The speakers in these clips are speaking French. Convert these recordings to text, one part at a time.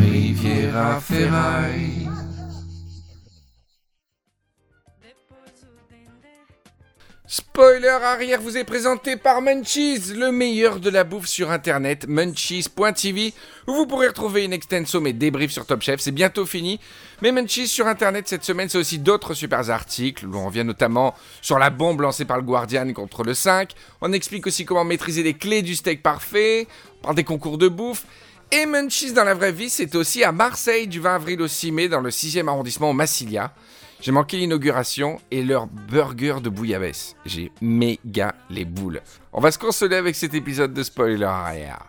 Riviera Ferraille. Spoiler arrière vous est présenté par Munchies, le meilleur de la bouffe sur internet, munchies.tv, où vous pourrez retrouver une extenso mes débriefs sur Top Chef, c'est bientôt fini. Mais Munchies sur internet cette semaine, c'est aussi d'autres super articles, où on revient notamment sur la bombe lancée par le Guardian contre le 5, on explique aussi comment maîtriser les clés du steak parfait, parle des concours de bouffe, et Munchies dans la vraie vie, c'est aussi à Marseille du 20 avril au 6 mai, dans le 6e arrondissement au Massilia. J'ai manqué l'inauguration et leur burger de bouillabaisse. J'ai méga les boules. On va se consoler avec cet épisode de Spoiler Arrière.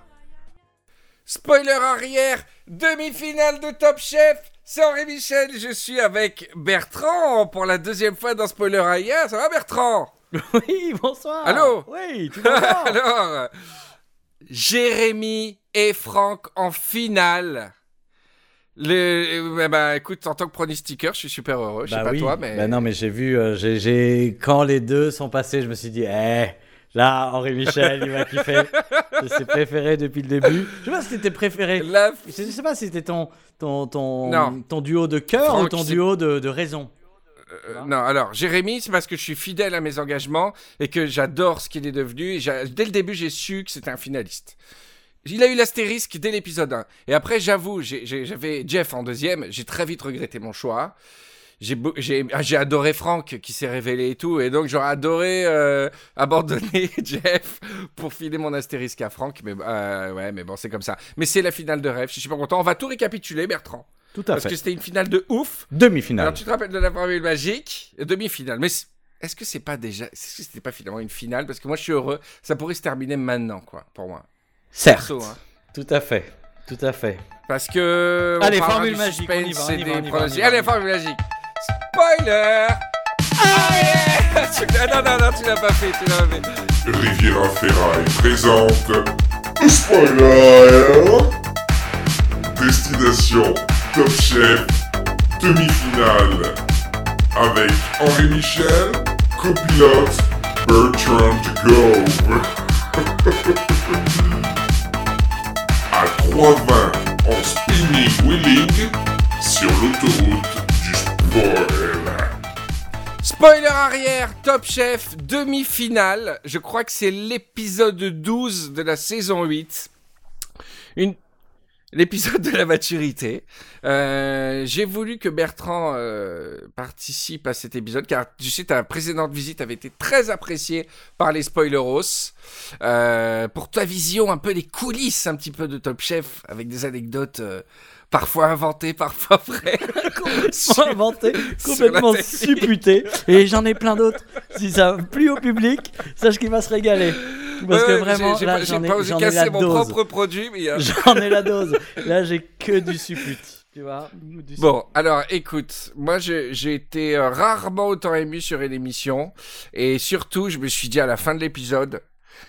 Spoiler Arrière, demi-finale de Top Chef. C'est Henri Michel, je suis avec Bertrand pour la deuxième fois dans Spoiler Arrière. Ça va Bertrand? Oui, bonsoir. Allô? Oui, tout va bien? Alors, Jérémy et Franck en finale. Le, ben, écoute, en tant que pronostiqueur, je suis super heureux. Je sais Bah pas oui. toi, mais. Bah non, mais j'ai vu, euh, j'ai- j'ai quand les deux sont passés, je me suis dit, eh, là, Henri Michel, il va kiffer. C'est ses préférés depuis le début. Je sais pas si c'était préféré. La Je sais pas si c'était ton, ton, ton, duo de cœur ou ton duo de, de raison. Euh, non, alors, Jérémy, c'est parce que je suis fidèle à mes engagements et que j'adore ce qu'il est devenu. Et dès le début, j'ai su que c'était un finaliste. Il a eu l'astérisque dès l'épisode 1. Et après, j'avoue, j'avais Jeff en deuxième. J'ai très vite regretté mon choix. J'ai ah, j'ai adoré Franck qui s'est révélé et tout. Et donc, j'aurais adoré euh, abandonner Jeff pour filer mon astérisque à Franck. Mais, euh, ouais, mais bon, c'est comme ça. Mais c'est la finale de rêve. Je suis super content. On va tout récapituler, Bertrand. Tout à Parce fait. que c'était une finale de ouf. Demi-finale. Alors tu te rappelles de la formule magique, demi-finale. Mais est-ce que c'est pas déjà, est-ce que c'était pas finalement une finale? Parce que moi je suis heureux, ça pourrait se terminer maintenant, quoi, pour moi. Certes. Perso, hein. Tout à fait. Tout à fait. Parce que. Allez, formule magique, on y suspense va, on et y des va, on y va, pronostics. on y va, Allez, formule magique. Spoiler. Ah, Tu- ah, non, non, non, tu l'as pas fait, tu l'as pas fait. Riviera Ferraille présente Spoiler Destination Top Chef Demi-finale avec Henri Michel, copilote Bertrand Gove. à 3,20 en spinning wheeling sur l'autoroute du spoil. Spoiler arrière, Top Chef, demi-finale. Je crois que c'est l'épisode 12 de la saison 8. Une... L'épisode de la maturité. Euh, J'ai voulu que Bertrand euh, participe à cet épisode car tu sais ta précédente visite avait été très appréciée par les spoileros. Euh, pour ta vision un peu des coulisses un petit peu de Top Chef avec des anecdotes parfois inventées, parfois vraies. complètement inventé, sur complètement la télé. supputé. Et j'en ai plein d'autres. Si ça plu au public, sache qu'il va se régaler. Parce Ouais, que vraiment, j'ai- là, pas- j'ai j'en ai, pas osé j'en ai casser la mon dose. propre produit, mais. euh, J'en ai la dose. Là, j'ai que du supput. Tu vois du Bon, alors écoute, moi j'ai été euh, rarement autant ému sur une émission et surtout je me suis dit à la fin de l'épisode,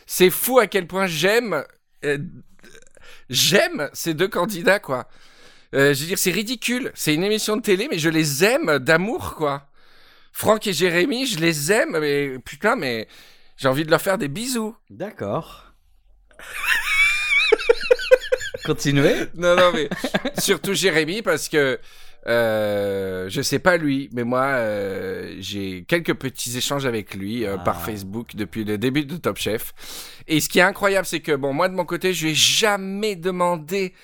c'est fou à quel point j'aime, euh, j'aime ces deux candidats quoi. Euh, je veux dire c'est ridicule, c'est une émission de télé mais je les aime d'amour quoi. Franck et Jérémy, je les aime mais putain mais j'ai envie de leur faire des bisous. D'accord. Continuez. Non, non, mais surtout Jérémy parce que euh, je sais pas lui, mais moi euh, j'ai quelques petits échanges avec lui euh, par Ah. Facebook depuis le début de Top Chef. Et ce qui est incroyable, c'est que bon, moi de mon côté, je lui ai jamais demandé,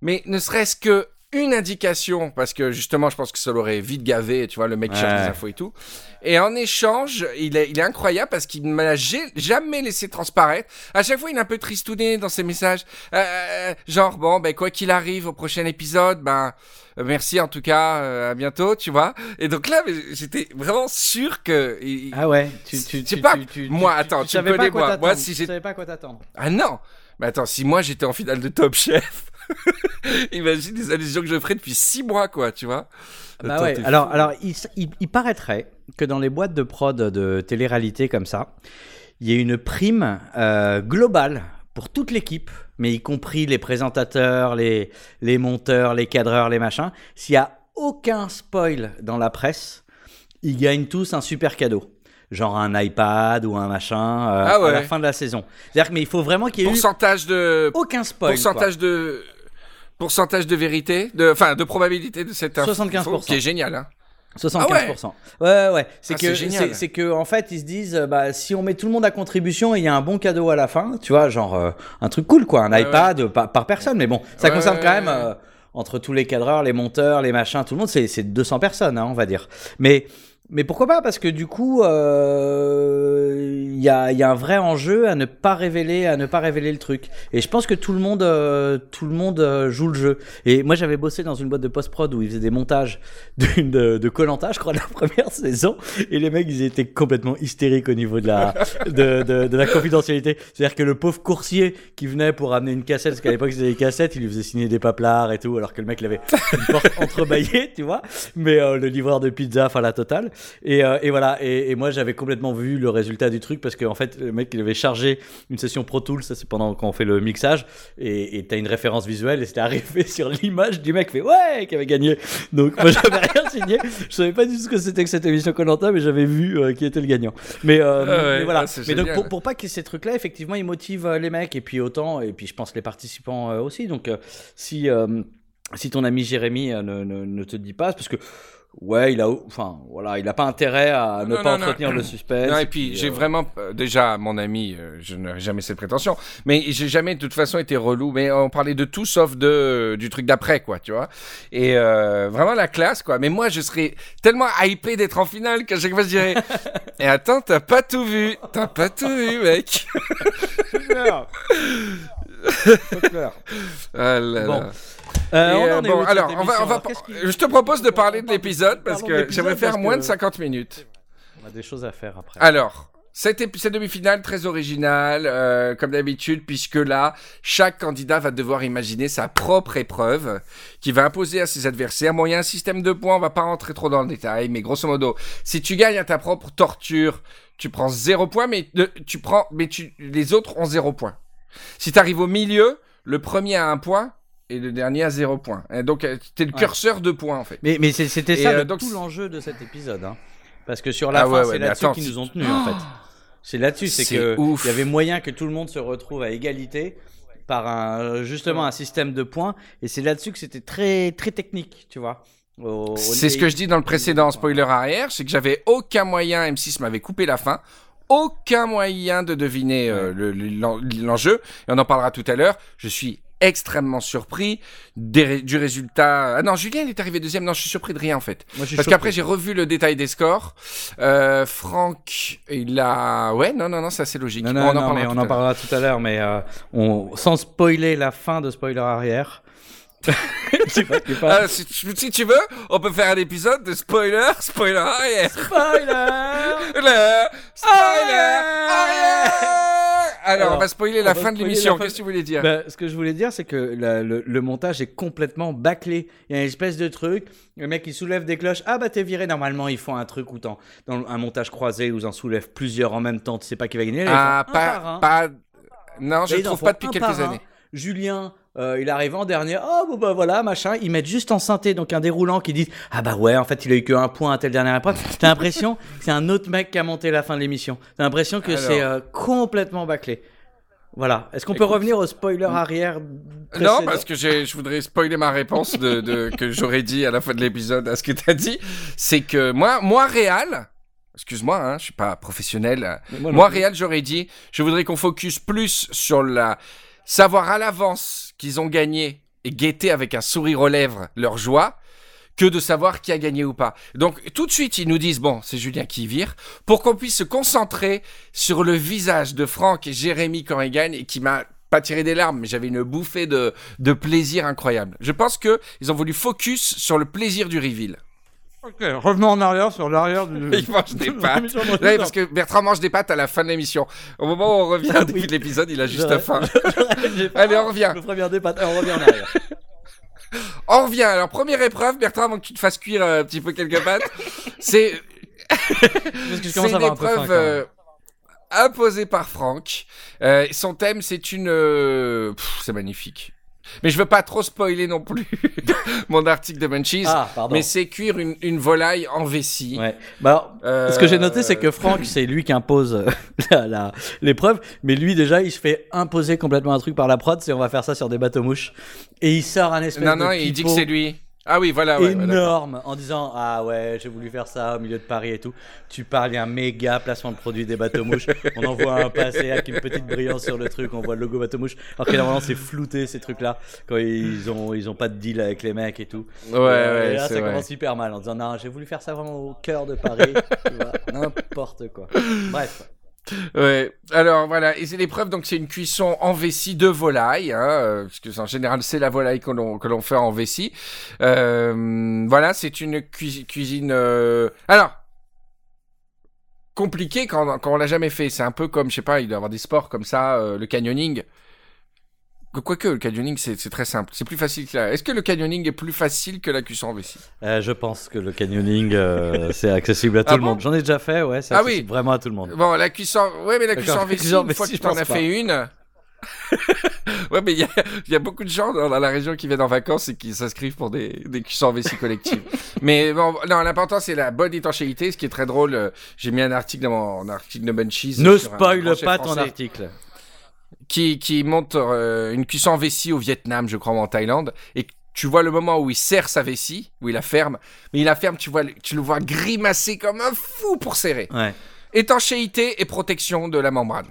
mais ne serait-ce que une indication, parce que justement, je pense que ça l'aurait vite gavé, tu vois, le mec cherche Ouais. des infos et tout. Et en échange, il est, il est incroyable parce qu'il ne m'a ja- jamais laissé transparaître. À chaque fois, il est un peu tristouné dans ses messages. Euh, genre, bon, ben, quoi qu'il arrive au prochain épisode, ben, euh, merci en tout cas, euh, à bientôt, tu vois. Et donc là, j'étais vraiment sûr que. il- Ah ouais. Tu, tu, tu- pas, tu- tu- moi, tu- attends, tu tu savais pas connais, quoi moi. Moi, si savais pas quoi t'attendre. Ah non Mais attends, si moi j'étais en finale de Top Chef, imagine les allusions que je ferais depuis six mois, quoi, tu vois. Bah Attends, ouais, t'es alors, alors il, s- il- il paraîtrait que dans les boîtes de prod de télé-réalité comme ça, il y a une prime euh, globale pour toute l'équipe, mais y compris les présentateurs, les, les monteurs, les cadreurs, les machins. S'il y a aucun spoil dans la presse, ils gagnent tous un super cadeau. Genre un iPad ou un machin euh, Ah ouais. à la fin de la saison. C'est-à-dire que mais il faut vraiment qu'il y ait eu Pourcentage de. aucun spoil. quoi. Pourcentage de. Pourcentage de vérité, de, enfin, de probabilité de cette info, 75%. qui est génial. Hein. 75%. ouais, ouais. C'est Ah, que, c'est que, en fait, ils se disent, euh, bah, si on met tout le monde à contribution et il y a un bon cadeau à la fin, tu vois, genre, euh, un truc cool, quoi, un Ouais, iPad euh, par, par personne. Mais bon, ça Ouais, concerne ouais, quand même, ouais. euh, entre tous les cadreurs, les monteurs, les machins, tout le monde, c'est, c'est 200 personnes, hein, on va dire. Mais, mais pourquoi pas Parce que du coup, euh, il y, a, y a un vrai enjeu à ne pas révéler, à ne pas révéler le truc. Et je pense que tout le monde, euh, tout le monde euh, joue le jeu. Et moi, j'avais bossé dans une boîte de post-prod où ils faisaient des montages de Colanta, je crois, de la première saison. Et les mecs, ils étaient complètement hystériques au niveau de la de, de, la confidentialité. C'est-à-dire que le pauvre coursier qui venait pour amener une cassette, parce qu'à l'époque c'était des cassettes, il lui faisait signer des paplards et tout, alors que le mec il avait une porte entrebâillée, tu vois. Mais euh, le livreur de pizza, enfin la totale. Et, euh, et voilà. Et, et moi, j'avais complètement vu le résultat du truc parce qu'en fait, le mec il avait chargé une session Pro Tools, ça c'est pendant qu'on fait le mixage, et t'as une référence visuelle et c'était arrivé sur l'image du mec fait ouais qui avait gagné. Donc moi j'avais rien signé, je savais pas du tout ce que c'était que cette émission Colanta, mais j'avais vu euh, qui était le gagnant. Mais, euh, Ah ouais, mais voilà. ah, mais donc pour, pour pas ait ces trucs-là, effectivement, ils motivent les mecs et puis autant et puis je pense les participants aussi. Donc si si ton ami Jérémy ne, ne, ne te dit pas, parce que ouais, il a enfin voilà, il a pas intérêt à ne Non, pas non, non. entretenir le suspense. Non, et puis j'ai euh, vraiment euh, déjà mon ami, euh, je n'aurais jamais cette prétention, mais j'ai jamais de toute façon été relou. Mais on parlait de tout sauf de du truc d'après, quoi, tu vois. Et euh, vraiment la classe, quoi. Mais moi, je serais tellement hypé d'être en finale qu'à chaque fois je dirais, et attends, t'as pas tout vu, t'as pas tout vu, mec. Ah là Bon. là. Euh, euh, bon, alors, on va, on va, je te propose de parler de l'épisode parce que j'aimerais faire moins de 50 minutes. On a des choses à faire après. Alors, cette, cette demi-finale très originale, euh, comme d'habitude, puisque là, chaque candidat va devoir imaginer sa propre épreuve qui va imposer à ses adversaires. Bon, il y a un système de points, on va pas rentrer trop dans le détail, mais grosso modo, si tu gagnes à ta propre torture, tu prends zéro point, mais euh, tu prends, mais tu, les autres ont zéro point. Si tu arrives au milieu, le premier a un point et le dernier a zéro point. Et donc, euh, t'es le Ouais. curseur de points en fait. Mais, c'était ça euh, le- donc, tout l'enjeu de cet épisode. Hein. Parce que sur la Ah fin, ouais, c'est là-dessus qu'ils nous ont tenus, en fait. C'est là-dessus, c'est que il y avait moyen que tout le monde se retrouve à égalité par un, justement un système de points. Et c'est là-dessus que c'était très, très technique, tu vois. C'est ce que je dis dans le précédent spoiler arrière, c'est que j'avais aucun moyen, M6 m'avait coupé la fin, aucun moyen de deviner euh, le- le- l'en- l'enjeu, et on en parlera tout à l'heure. Je suis extrêmement surpris des du résultat. Ah non, Julien il est arrivé deuxième, non je suis surpris de rien en fait. Moi, je suis Parce qu'après j'ai revu le détail des scores. Euh, Franck, il a... Ouais, non, non, non, c'est logique. Non, Bon, non, on en parlera tout on à en l'heure. parlera tout à l'heure, mais euh, on, sans spoiler la fin de spoiler arrière. Je sais pas, si, tu- si tu veux, on peut faire un épisode de spoiler, spoiler arrière. Spoiler Le spoiler arrière Alors, Alors, on va spoiler la va fin de l'émission. Qu'est-ce que tu voulais dire Bah, ce que je voulais dire, c'est que la- le, le montage est complètement bâclé. Il y a une espèce de truc, le mec il soulève des cloches. Ah bah t'es viré. Normalement, ils font un truc où dans un montage croisé où ils en soulèvent plusieurs en même temps. Tu sais pas qui va gagner. Là, Ah, font un par pas, un. pas. Non, je Là, ils en trouve pas depuis quelques années. Julien, euh, il arrive en dernier. Oh bon bah voilà, machin. Ils mettent juste en synthé, donc un déroulant qui dit Ah bah ouais, en fait il a eu que un point à telle dernière épreuve. T'as l'impression que c'est un autre mec qui a monté la fin de l'émission. T'as l'impression que Alors. c'est euh, complètement bâclé. Voilà. Est-ce qu'on peut revenir au spoiler arrière Non, parce que je voudrais spoiler ma réponse de, de- que j'aurais dit à la fin de l'épisode à ce que tu as dit. C'est que moi, moi, Réal, excuse-moi, hein, je suis pas professionnel. Mais moi Moi. Réal, j'aurais dit, je voudrais qu'on focus plus sur la savoir à l'avance qu'ils ont gagné et guetter avec un sourire aux lèvres leur joie que de savoir qui a gagné ou pas. Donc tout de suite, ils nous disent bon, c'est Julien qui vire pour qu'on puisse se concentrer sur le visage de Franck et Jérémy quand ils gagnent et qui m'a pas tiré des larmes, mais j'avais une bouffée de, de plaisir incroyable. Je pense que ils ont voulu focus sur le plaisir du reveal. Revenons en arrière sur l'arrière du. Il mange des pâtes. Ouais, parce que Bertrand mange des pâtes à la fin de l'émission. Au moment où on revient au début de l'épisode, il a juste faim. Allez, on revient. Des. On revient en arrière. On revient. Alors, première épreuve, Bertrand, avant que tu te fasses cuire euh, un petit peu quelques pâtes, c'est c'est une épreuve euh, imposée par Franck. Euh, son thème, c'est une... pff, c'est magnifique. Mais je veux pas trop spoiler non plus mon article de Munchies. Ah, pardon. mais c'est cuire une, une volaille en vessie. Ouais. Bah, Euh, Ce que j'ai noté, c'est que Franck, c'est lui qui impose euh, l'épreuve, mais lui déjà, il se fait imposer complètement un truc par la prod, c'est on va faire ça sur des bateaux mouches, et il sort un espèce Non, de non, il dit que c'est lui. Ah oui, voilà. Ouais, énorme en disant ah ouais j'ai voulu faire ça au milieu de Paris et tout. Tu parles, il y a un méga placement de produit des bateaux mouches. On en voit un passer avec une petite brillance sur le truc, on voit le logo bateau mouche. Alors que normalement c'est flouté ces trucs là quand ils ont ils ont pas de deal avec les mecs et tout. Ouais, euh, ouais, et là ça vrai. commence hyper mal en disant non j'ai voulu faire ça vraiment au cœur de Paris. tu vois, N'importe quoi. Bref. Ouais. Alors voilà, et c'est l'épreuve, donc c'est une cuisson en vessie de volaille, hein, euh, parce que en général c'est la volaille que l'on que l'on fait en vessie. Euh, voilà, c'est une cuisi- cuisine. euh, Alors compliqué quand, quand on l'a jamais fait. C'est un peu comme, je sais pas, il doit y avoir des sports comme ça, euh, le canyoning. Que- Quoique, le canyoning, c'est très simple. C'est plus facile que la... Est-ce que le canyoning est plus facile que la cuisson en vessie? Euh, je pense que le canyoning euh, c'est accessible à tout Ah le bon? Monde. J'en ai déjà fait, ouais, c'est Ah oui. vraiment à tout le monde. Bon, la cuisson... Ouais, mais la cuisson en vessie, en une fois que t'en pense as fait une... ouais, mais il y a, il y a beaucoup de gens dans, la région qui viennent en vacances et qui s'inscrivent pour des, des cuissons en vessie collectives. mais bon, non, l'important, c'est la bonne étanchéité. Ce qui est très drôle, j'ai mis un article dans mon article de Munchies. Ne spoil pas ton article. Qui, qui montre euh, une cuisson en vessie au Vietnam, je crois, ou en Thaïlande. Et tu vois le moment où il serre sa vessie, où il la ferme. Mais il la ferme, tu, vois, le- tu le vois grimacer comme un fou pour serrer. Ouais. Étanchéité et protection de la membrane.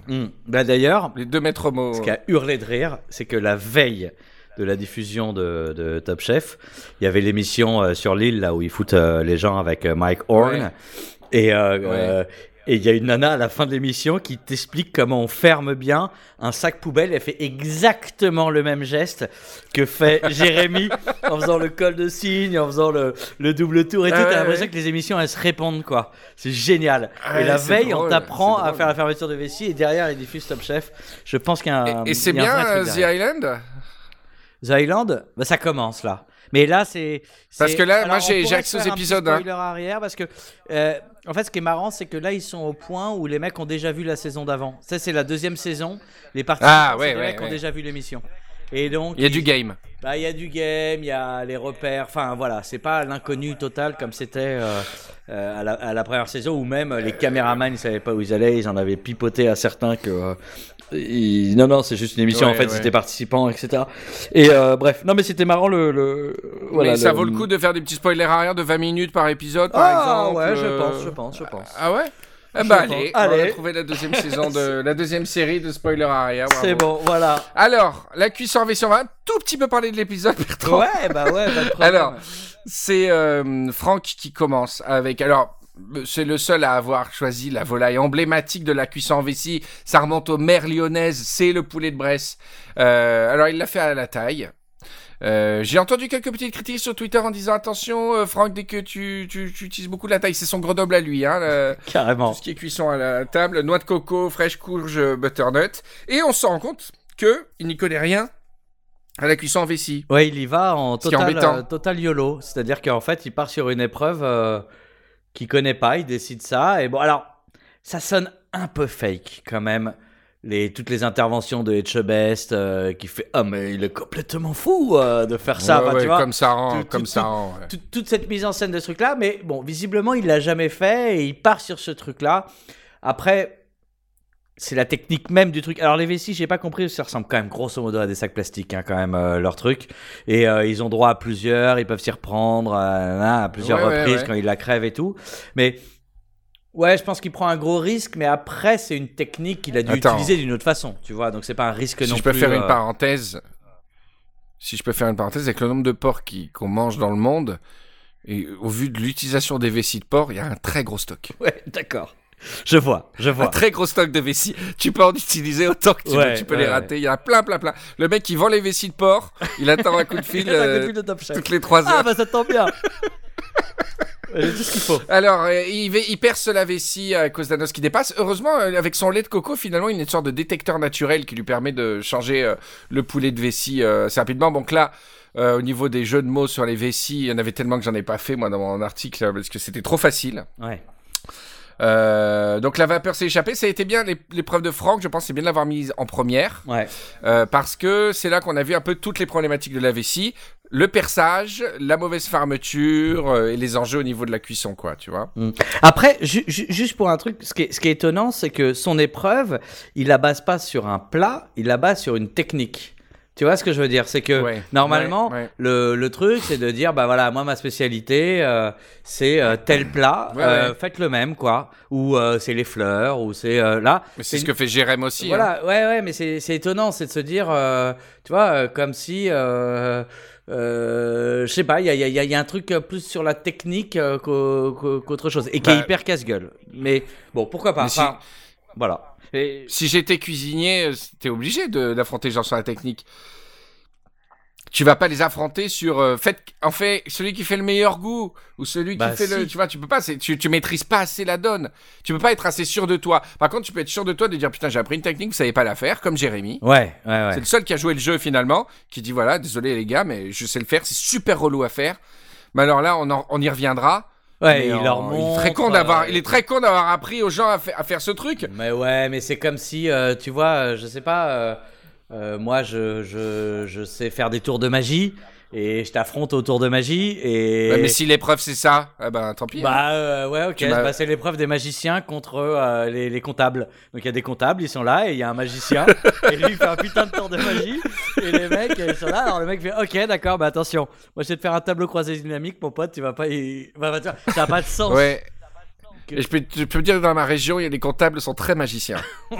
Bah d'ailleurs, Les deux maîtres mots. Ce qui a hurlé de rire, c'est que la veille de la diffusion de, de Top Chef, il y avait l'émission euh, sur l'île là où ils foutent euh, les gens avec euh, Mike Horn. Ouais. Et euh, euh, et il y a une nana à la fin de l'émission qui t'explique comment on ferme bien un sac poubelle. Elle fait exactement le même geste que fait Jérémy en faisant le col de cygne, en faisant le, le double tour et tout. Ah T'as ouais, l'impression ouais. que les émissions elles se répondent quoi. C'est génial. Ah et la ouais, veille, on t'apprend à faire la fermeture de vessie et derrière ils diffusent Top Chef. Je pense qu'il y a un. Et, et c'est bien euh, The. Island? The Island, bah, ça commence là. Mais là, c'est. Parce que là, Alors, moi, j'ai- accès aux épisodes, hein. Spoiler arrière, parce que. euh, en fait, ce qui est marrant, c'est que là, ils sont au point où les mecs ont déjà vu la saison d'avant. Ça, c'est la deuxième saison. Les participants, Ah, ouais, ouais, mecs ont déjà vu l'émission. Et donc. Il y a ils- du game. bah, il y a du game, il y a les repères. Enfin, voilà, c'est pas l'inconnu total comme c'était euh, euh, à, la, à la première saison où même euh, les caméramans ils savaient pas où ils allaient, ils en avaient pipoté à certains que. Non, non, c'est juste une émission. Ouais, en fait, ouais. c'était participants, etc. Et euh, bref, non, mais c'était marrant le. le... voilà, mais ça le- vaut le coup de faire des petits spoilers arrière de 20 minutes par épisode, par Ah, exemple. ouais, je euh, pense, je pense, je pense. Ah ouais? Eh bah pense. allez, Allez. on a trouvé la deuxième saison de la deuxième série de spoilers arrière. C'est bon, voilà. Alors, la cuisson en vessie, on va un tout petit peu parler de l'épisode, Bertrand. Ouais, bah ouais, pas de. Alors, c'est euh, Franck qui commence avec. Alors, c'est le seul à avoir choisi la volaille emblématique de la cuisson en vessie. Ça remonte aux mers lyonnaises. C'est le poulet de Bresse. Euh, alors, il l'a fait à la taille. Euh, J'ai entendu quelques petites critiques sur Twitter en disant attention, euh, Franck, dès que tu, tu, tu utilises beaucoup la taille, c'est son Grenoble à lui. Hein, le- carrément. tout ce qui est cuisson à la table, noix de coco, fraîche courge, butternut. Et on se rend compte que il n'y connaît rien à la cuisson en vessie. Ouais, il y va en total, euh, total YOLO. C'est-à-dire qu'en fait, il part sur une épreuve qu'il connaît pas, il décide ça. Et bon, alors, ça sonne un peu fake quand même. Les, toutes les interventions de Etchebest euh, qui fait Ah, mais il est complètement fou euh, de faire ça. Ouais, Enfin, ouais, tu vois, comme ça rend, tout- comme tout- ça tout- rend. ouais. toute, cette mise en scène de ce truc-là. Mais bon, visiblement, il l'a jamais fait et il part sur ce truc-là. Après, c'est la technique même du truc. Alors, les vessies, j'ai pas compris, ça ressemble quand même grosso modo à des sacs plastiques, hein, quand même, euh, leur truc. Et euh, ils ont droit à plusieurs, ils peuvent s'y reprendre euh, à plusieurs Ouais, reprises ouais. quand ils la crèvent et tout. Mais. Ouais, je pense qu'il prend un gros risque, mais après, c'est une technique qu'il a dû Attends. utiliser d'une autre façon, tu vois. Donc, c'est pas un risque Si non je peux plus, faire une parenthèse, si je peux faire une parenthèse avec le nombre de porcs qu'on mange dans le monde, et au vu de l'utilisation des vessies de porc, il y a un très gros stock. Ouais, d'accord. Je vois, je Un vois. très gros stock de vessies. Tu peux en utiliser autant que tu Ouais, veux, tu peux ouais, les ouais. rater. Il y en a plein, plein, plein. Le mec qui vend les vessies de porc, il attend un coup de fil un coup de euh, fil de toutes les trois heures. Ah, bah ça tombe bien. J'ai tout ce qu'il faut. Alors, euh, il, perce la vessie à cause d'un os qui dépasse. Heureusement, euh, avec son lait de coco, finalement, il a une sorte de détecteur naturel qui lui permet de changer euh, le poulet de vessie euh, assez rapidement. Donc là, euh, au niveau des jeux de mots sur les vessies, il y en avait tellement que j'en ai pas fait, moi, dans mon article, euh, parce que c'était trop facile. Ouais. Euh, donc la vapeur s'est échappée. Ça a été bien l'é- l'épreuve de Franck. Je pense c'est bien de l'avoir mise en première. Ouais. Euh, parce que c'est là qu'on a vu un peu toutes les problématiques de la vessie. Le perçage, la mauvaise fermeture euh, et les enjeux au niveau de la cuisson, quoi, tu vois. Après, ju- ju- juste pour un truc, ce qui est, ce qui est étonnant, c'est que son épreuve, il la base pas sur un plat, il la base sur une technique. Tu vois ce que je veux dire? C'est que Ouais, normalement, ouais, ouais. Le, le truc, c'est de dire, bah voilà, moi ma spécialité, euh, c'est euh, tel plat, euh, faites le même, quoi. Ou c'est les fleurs, ou c'est là. Mais c'est ce que fait Jérém aussi. hein. Voilà, ouais, ouais, mais c'est étonnant, c'est de se dire, tu vois, comme si, euh, je sais pas, il y a, y, a, y a un truc plus sur la technique euh, qu'au- qu'au- qu'autre chose, et qui est Bah, hyper casse-gueule. Mais bon, pourquoi pas Mais si- enfin, Voilà. Et- Si j'étais cuisinier, euh, t'es obligé d'affronter les gens sur la technique. Tu vas pas les affronter sur euh, faites en fait celui qui fait le meilleur goût ou celui qui Bah, fait le tu vois tu peux pas c'est- tu, tu maîtrises pas assez la donne. Tu peux pas être assez sûr de toi. Par contre tu peux être sûr de toi de dire putain j'ai appris une technique vous savez pas la faire comme Jérémy. Ouais, ouais, ouais. c'est le seul qui a joué le jeu finalement qui dit voilà désolé les gars mais je sais le faire c'est super relou à faire. Mais alors là on, en- on y reviendra Ouais, Mais il en- leur il est très con d'avoir euh, il est très con d'avoir appris aux gens à, fa- à faire ce truc. Mais ouais, mais c'est comme si, euh, tu vois, euh, je sais pas, euh, euh, moi je, je, je sais faire des tours de magie et je t'affronte au tour de magie et. Ouais, mais si l'épreuve c'est ça eh ben tant pis hein. Bah euh, ouais, ok, bah, c'est l'épreuve des magiciens contre euh, les, les comptables. Donc il y a des comptables, ils sont là et il y a un magicien et lui il fait un putain de tour de magie et les mecs ils sont là. Alors le mec fait ok d'accord, bah attention, moi je vais te faire un tableau croisé dynamique, mon pote, tu vas pas y... bah, bah, tu vois, ça a pas de sens. ouais que- et je peux, je peux te dire que dans ma région, les comptables sont très magiciens.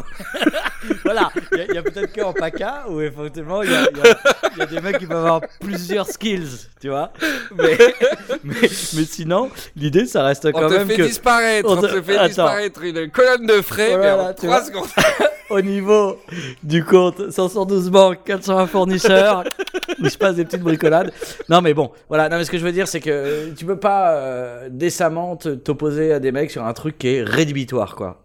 Voilà, il y a- peut-être qu'en PACA où effectivement il y a, y y des mecs qui peuvent avoir plusieurs skills, tu vois. Mais, mais, mais sinon, l'idée ça reste quand on te même fait que disparaître, on on te- te fait Attends. disparaître une colonne de frais, mais en là, tu 3 vois. secondes. au niveau du compte 512 banques, 401 fournisseurs, où il se passe des petites bricolades. Non mais bon, voilà, non mais ce que je veux dire c'est que tu peux pas euh, décemment t'opposer à des mecs sur un truc qui est rédhibitoire quoi.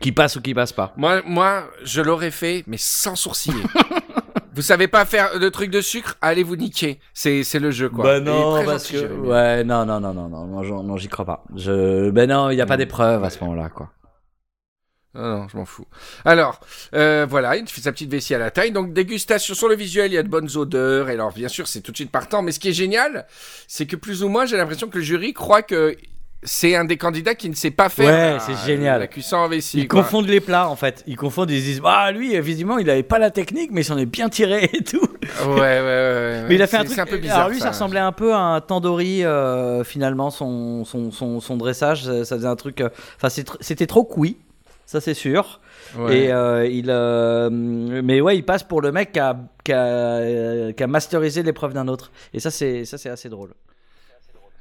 Qui passe ou qui passe pas. Moi, moi, je l'aurais fait, mais sans sourciller. vous savez pas faire de truc de sucre? Allez vous niquer. C'est, c'est le jeu, quoi. Bah non, parce gentil, que ouais, non, non, non, non, non, non, j'y crois pas. Je, ben non, il y a pas d'épreuve à ce moment-là, quoi. Non, non, je m'en fous. Alors, euh, voilà, il fait sa petite vessie à la taille. Donc, dégustation sur le visuel, il y a de bonnes odeurs. Et alors, bien sûr, c'est tout de suite partant. Mais ce qui est génial, c'est que plus ou moins, j'ai l'impression que le jury croit que c'est un des candidats qui ne sait pas faire Ouais, la- c'est génial. la cuisson en vessie. Ils quoi. confondent les plats en fait. Ils confondent, ils se disent, ah lui, visiblement, il avait pas la technique, mais il s'en est bien tiré et tout. Ouais, ouais, ouais. Mais il a fait un truc. C'est un peu bizarre. Alors lui, ça, ressemblait un peu à un tandoori euh, finalement, son, son, son, son dressage. Ça, faisait un truc. euh, Enfin, c'était trop cuit, ça c'est sûr. Ouais. Et euh, il, euh, mais ouais, il passe pour le mec qui a, qui a, euh, qui a masterisé l'épreuve d'un autre. Et ça, c'est ça, c'est assez drôle.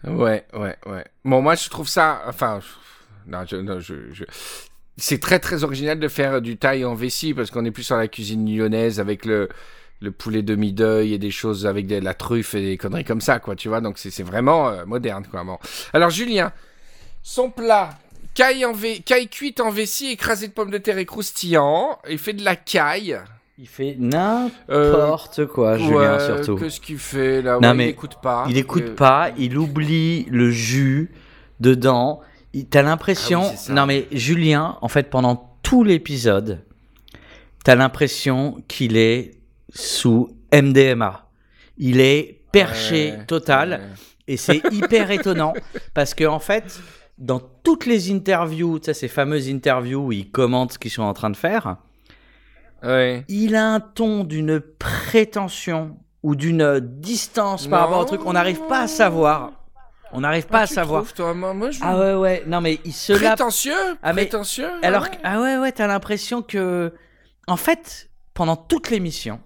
Ouais, ouais, ouais. Bon, moi, je trouve ça. Enfin. Non, je. non, je, je- C'est très, très original de faire du taille en vessie parce qu'on est plus sur la cuisine lyonnaise avec le. Le poulet demi-deuil et des choses avec de la truffe et des conneries comme ça, quoi, tu vois. Donc, c'est c'est vraiment euh, moderne, quoi. Bon. Alors, Julien, son plat, caille, en ve- caille cuite en vessie, écrasée de pommes de terre et croustillant. Il fait de la caille. Il fait Euh, n'importe quoi, Julien, ouais, surtout. Qu'est-ce qu'il fait là? Non, Ouais, mais Il écoute pas. Il écoute Euh, pas, il oublie le jus dedans. T'as l'impression. Ah oui, non, mais Julien, en fait, pendant tout l'épisode, t'as l'impression qu'il est sous MDMA. Il est perché ouais, total. Et c'est hyper étonnant parce que en fait, dans toutes les interviews, tu sais, ces fameuses interviews où il commente ce qu'ils sont en train de faire, Ouais. il a un ton d'une prétention ou d'une distance par rapport au truc. On n'arrive pas à savoir. On n'arrive pas Ah, à tu savoir. trouves, toi, moi, moi, je... Ah ouais, ouais. Non, mais il se. Prétentieux? Ah, mais- Prétentieux? Alors, ouais. que- ah ouais, ouais, t'as l'impression que. En fait, pendant toute l'émission,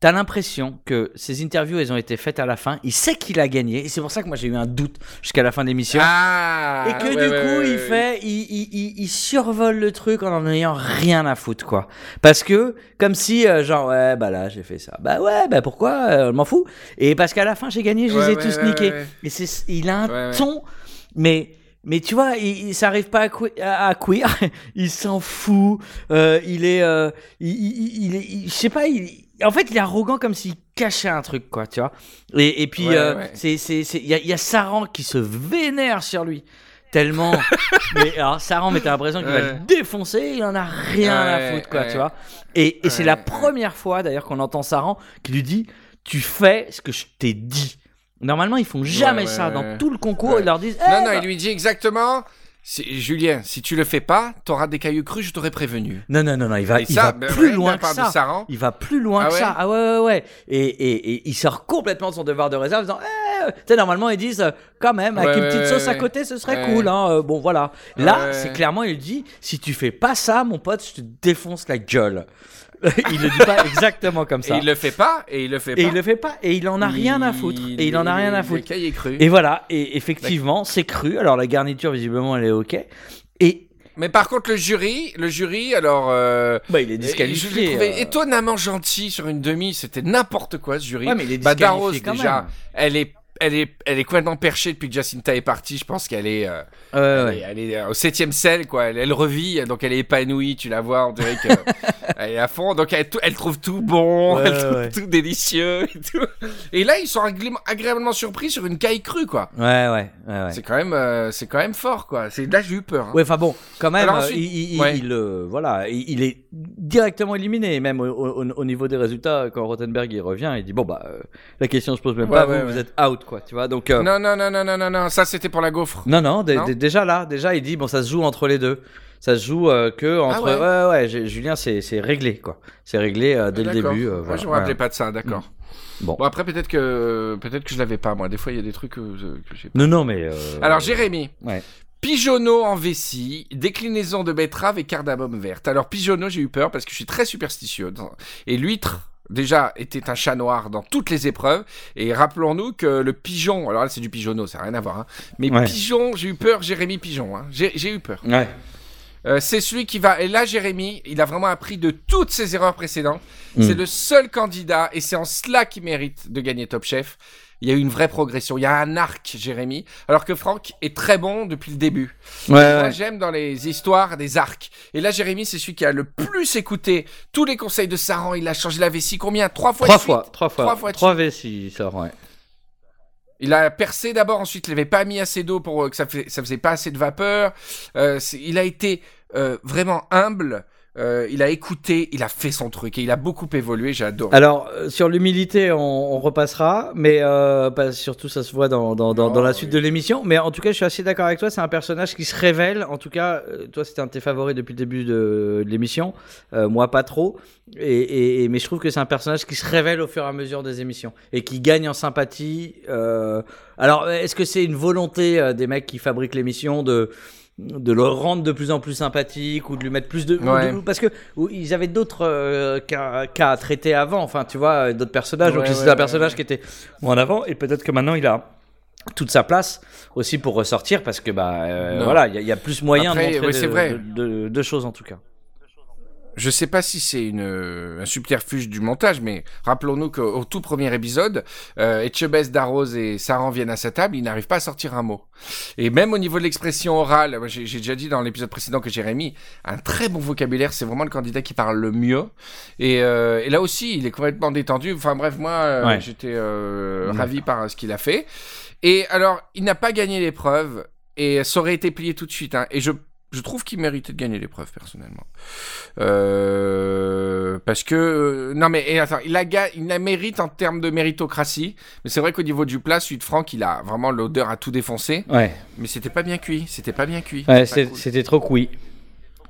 t'as l'impression que ces interviews, elles ont été faites à la fin. Il sait qu'il a gagné. Et c'est pour ça que moi, j'ai eu un doute jusqu'à la fin de l'émission. Ah Et que ouais, du ouais, coup, ouais, il fait, il, il, il, il survole le truc en en ayant rien à foutre, quoi. Parce que, comme si, euh, genre, ouais, bah là, j'ai fait ça. Bah ouais, bah pourquoi euh, Je m'en fous. Et parce qu'à la fin, j'ai gagné, je les ai tous niqués. Et c'est, il a un ton, mais. Mais tu vois, il, s'arrive pas à, queer, il s'en fout, euh, il est, euh, il, il, est, je sais pas, il, en fait, il est arrogant comme s'il cachait un truc, quoi, tu vois. Et, et puis, Ouais, euh, ouais. c'est, c'est, c'est, il y a, il y a Saran qui se vénère sur lui. tellement. mais alors, Saran, mais t'as l'impression qu'il va le défoncer, il en a rien à foutre, quoi, tu vois. Et, et c'est la première fois, d'ailleurs, qu'on entend Saran qui lui dit Tu fais ce que je t'ai dit. Normalement, ils font jamais ça. Dans tout le concours, ils leur disent Non, Eh, non, bah- il lui dit exactement. Julien, si tu le fais pas, t'auras des cailloux crus, je t'aurais prévenu. non, non, non, non, il va, Et il ça, va ben, plus ouais, loin la que ça. Il va plus loin Ah que ouais ça. Ah ouais, ouais, ouais. Et, et, et il sort complètement de son devoir de réserve en disant Eh, sais, normalement, ils disent euh, quand même, avec Ouais, une petite ouais, sauce à côté, ce serait Ouais. cool. Hein. euh, bon, voilà. Là, c'est clairement, il dit Si tu fais pas ça, mon pote, je te défonce la gueule. il le dit pas exactement comme ça. Et il le fait pas, et il le fait Et pas. il le fait pas. Et il en a rien à foutre. Et il en a rien à foutre. Le cru. Et voilà. Et effectivement, c'est cru. Alors, la garniture, visiblement, elle est OK. Et Mais par contre, le jury, le jury, alors. euh, bah, il est Je l'ai disqualifié. trouvé euh. étonnamment gentil sur une demi. C'était n'importe quoi ce jury. Ouais, mais il est bah, disqualifié quand déjà, même. elle est, elle est, elle est complètement perchée depuis que Jacinta est partie. Je pense qu'elle est, euh, elle, ouais. est, elle est, euh, au septième sel, quoi. Elle, elle revit, donc elle est épanouie. Tu la vois, on dirait que elle est à fond. Donc elle, trouve tout bon, Ouais, elle trouve ouais. tout délicieux et tout. Et là, ils sont agré- agréablement surpris sur une caille crue, quoi. Ouais, ouais. C'est quand même, euh, c'est quand même fort, quoi. C'est là j'ai eu peur. hein. Ouais, enfin bon, quand même, ensuite- il, il- ouais. il, voilà, il, il est directement éliminé. Même au, au- au niveau des résultats, quand Rothenberg il revient, il dit bon bah la question se pose même pas, vous, êtes out quoi, tu vois. Donc euh, Non, non, non, non, non, non, non. Ça, c'était pour la gaufre. non, non, dé- Non dé- déjà là, déjà il dit bon ça se joue entre les deux. Ça se joue euh, que entre. ouais. ouais, Julien, c'est c'est réglé quoi. C'est réglé euh, dès le début. euh, Ouais, voilà, je me rappelais pas de ça, d'accord. Bon. Bon après peut-être que peut-être que je l'avais pas moi. Des fois il y a des trucs que, que j'ai. pas. Non, non, mais. Alors Jérémy. Ouais. Pigeonneau en vessie, déclinaison de betterave et cardamome verte. Alors pigeonneau, j'ai eu peur parce que je suis très superstitieux. Et l'huître, déjà, était un chat noir dans toutes les épreuves. Et rappelons-nous que le pigeon, alors là c'est du pigeonneau, ça n'a rien à voir. hein. Mais Ouais. pigeon, j'ai eu peur, Jérémy Pigeon. hein. J'ai eu peur. Ouais. Euh, c'est celui qui va. Et là, Jérémy, il a vraiment appris de toutes ses erreurs précédentes. Mm. C'est le seul candidat, et c'est en cela qu'il mérite de gagner Top Chef. Il y a eu une vraie progression. Il y a un arc, Jérémy. Alors que Franck est très bon depuis le début. Ouais, Moi, ouais. j'aime dans les histoires des arcs. Et là, Jérémy, c'est celui qui a le plus écouté tous les conseils de Saran. Il a changé la vessie combien? Trois fois Trois fois, trois fois, Trois fois trois V s'il sort, ouais. Il a percé d'abord, ensuite il n'avait pas mis assez d'eau pour euh, que ça, fait, ça faisait pas assez de vapeur. Euh, il a été euh, vraiment humble. Euh, il a écouté, il a fait son truc et il a beaucoup évolué. J'adore. Alors, euh, sur l'humilité, on, on repassera, mais euh, surtout ça se voit dans, dans, dans, dans la Oh, suite oui. de l'émission. Mais en tout cas, je suis assez d'accord avec toi, c'est un personnage qui se révèle. En tout cas, toi, c'était un de tes favoris depuis le début de, de l'émission, Euh, moi pas trop. Et, mais je trouve que c'est un personnage qui se révèle au fur et à mesure des émissions et qui gagne en sympathie. Alors, est-ce que c'est une volonté des mecs qui fabriquent l'émission de de le rendre de plus en plus sympathique ou de lui mettre plus de, ou Ouais. de- parce que ils avaient d'autres euh, cas, cas à traiter avant enfin tu vois euh, d'autres personnages. Donc ouais, un personnage qui était en avant. Et peut-être que maintenant il a toute sa place aussi pour ressortir parce que bah euh, voilà il y, a- il y a plus moyen Après, de montrer vrai. de choses en tout cas Je sais pas si c'est une euh, un subterfuge du montage, mais rappelons-nous qu'au tout premier épisode, euh, Etchebest, Darroze et Saran viennent à sa table, ils n'arrivent pas à sortir un mot. Et même au niveau de l'expression orale, j'ai j'ai déjà dit dans l'épisode précédent que Jérémy, un très bon vocabulaire, c'est vraiment le candidat qui parle le mieux. Et, euh, et là aussi, il est complètement détendu. Enfin bref, moi, euh, Ouais. j'étais euh, ravi par ce qu'il a fait. Et alors, il n'a pas gagné l'épreuve, et ça aurait été plié tout de suite. hein. Et je je trouve qu'il méritait de gagner l'épreuve personnellement. Euh, parce que euh, non mais et attends, il la il la mérite en termes de méritocratie, mais c'est vrai qu'au niveau du plat, celui de Franck, il a vraiment l'odeur à tout défoncer, ouais, mais c'était pas bien cuit, c'était pas bien cuit. ouais C'était cool. trop couille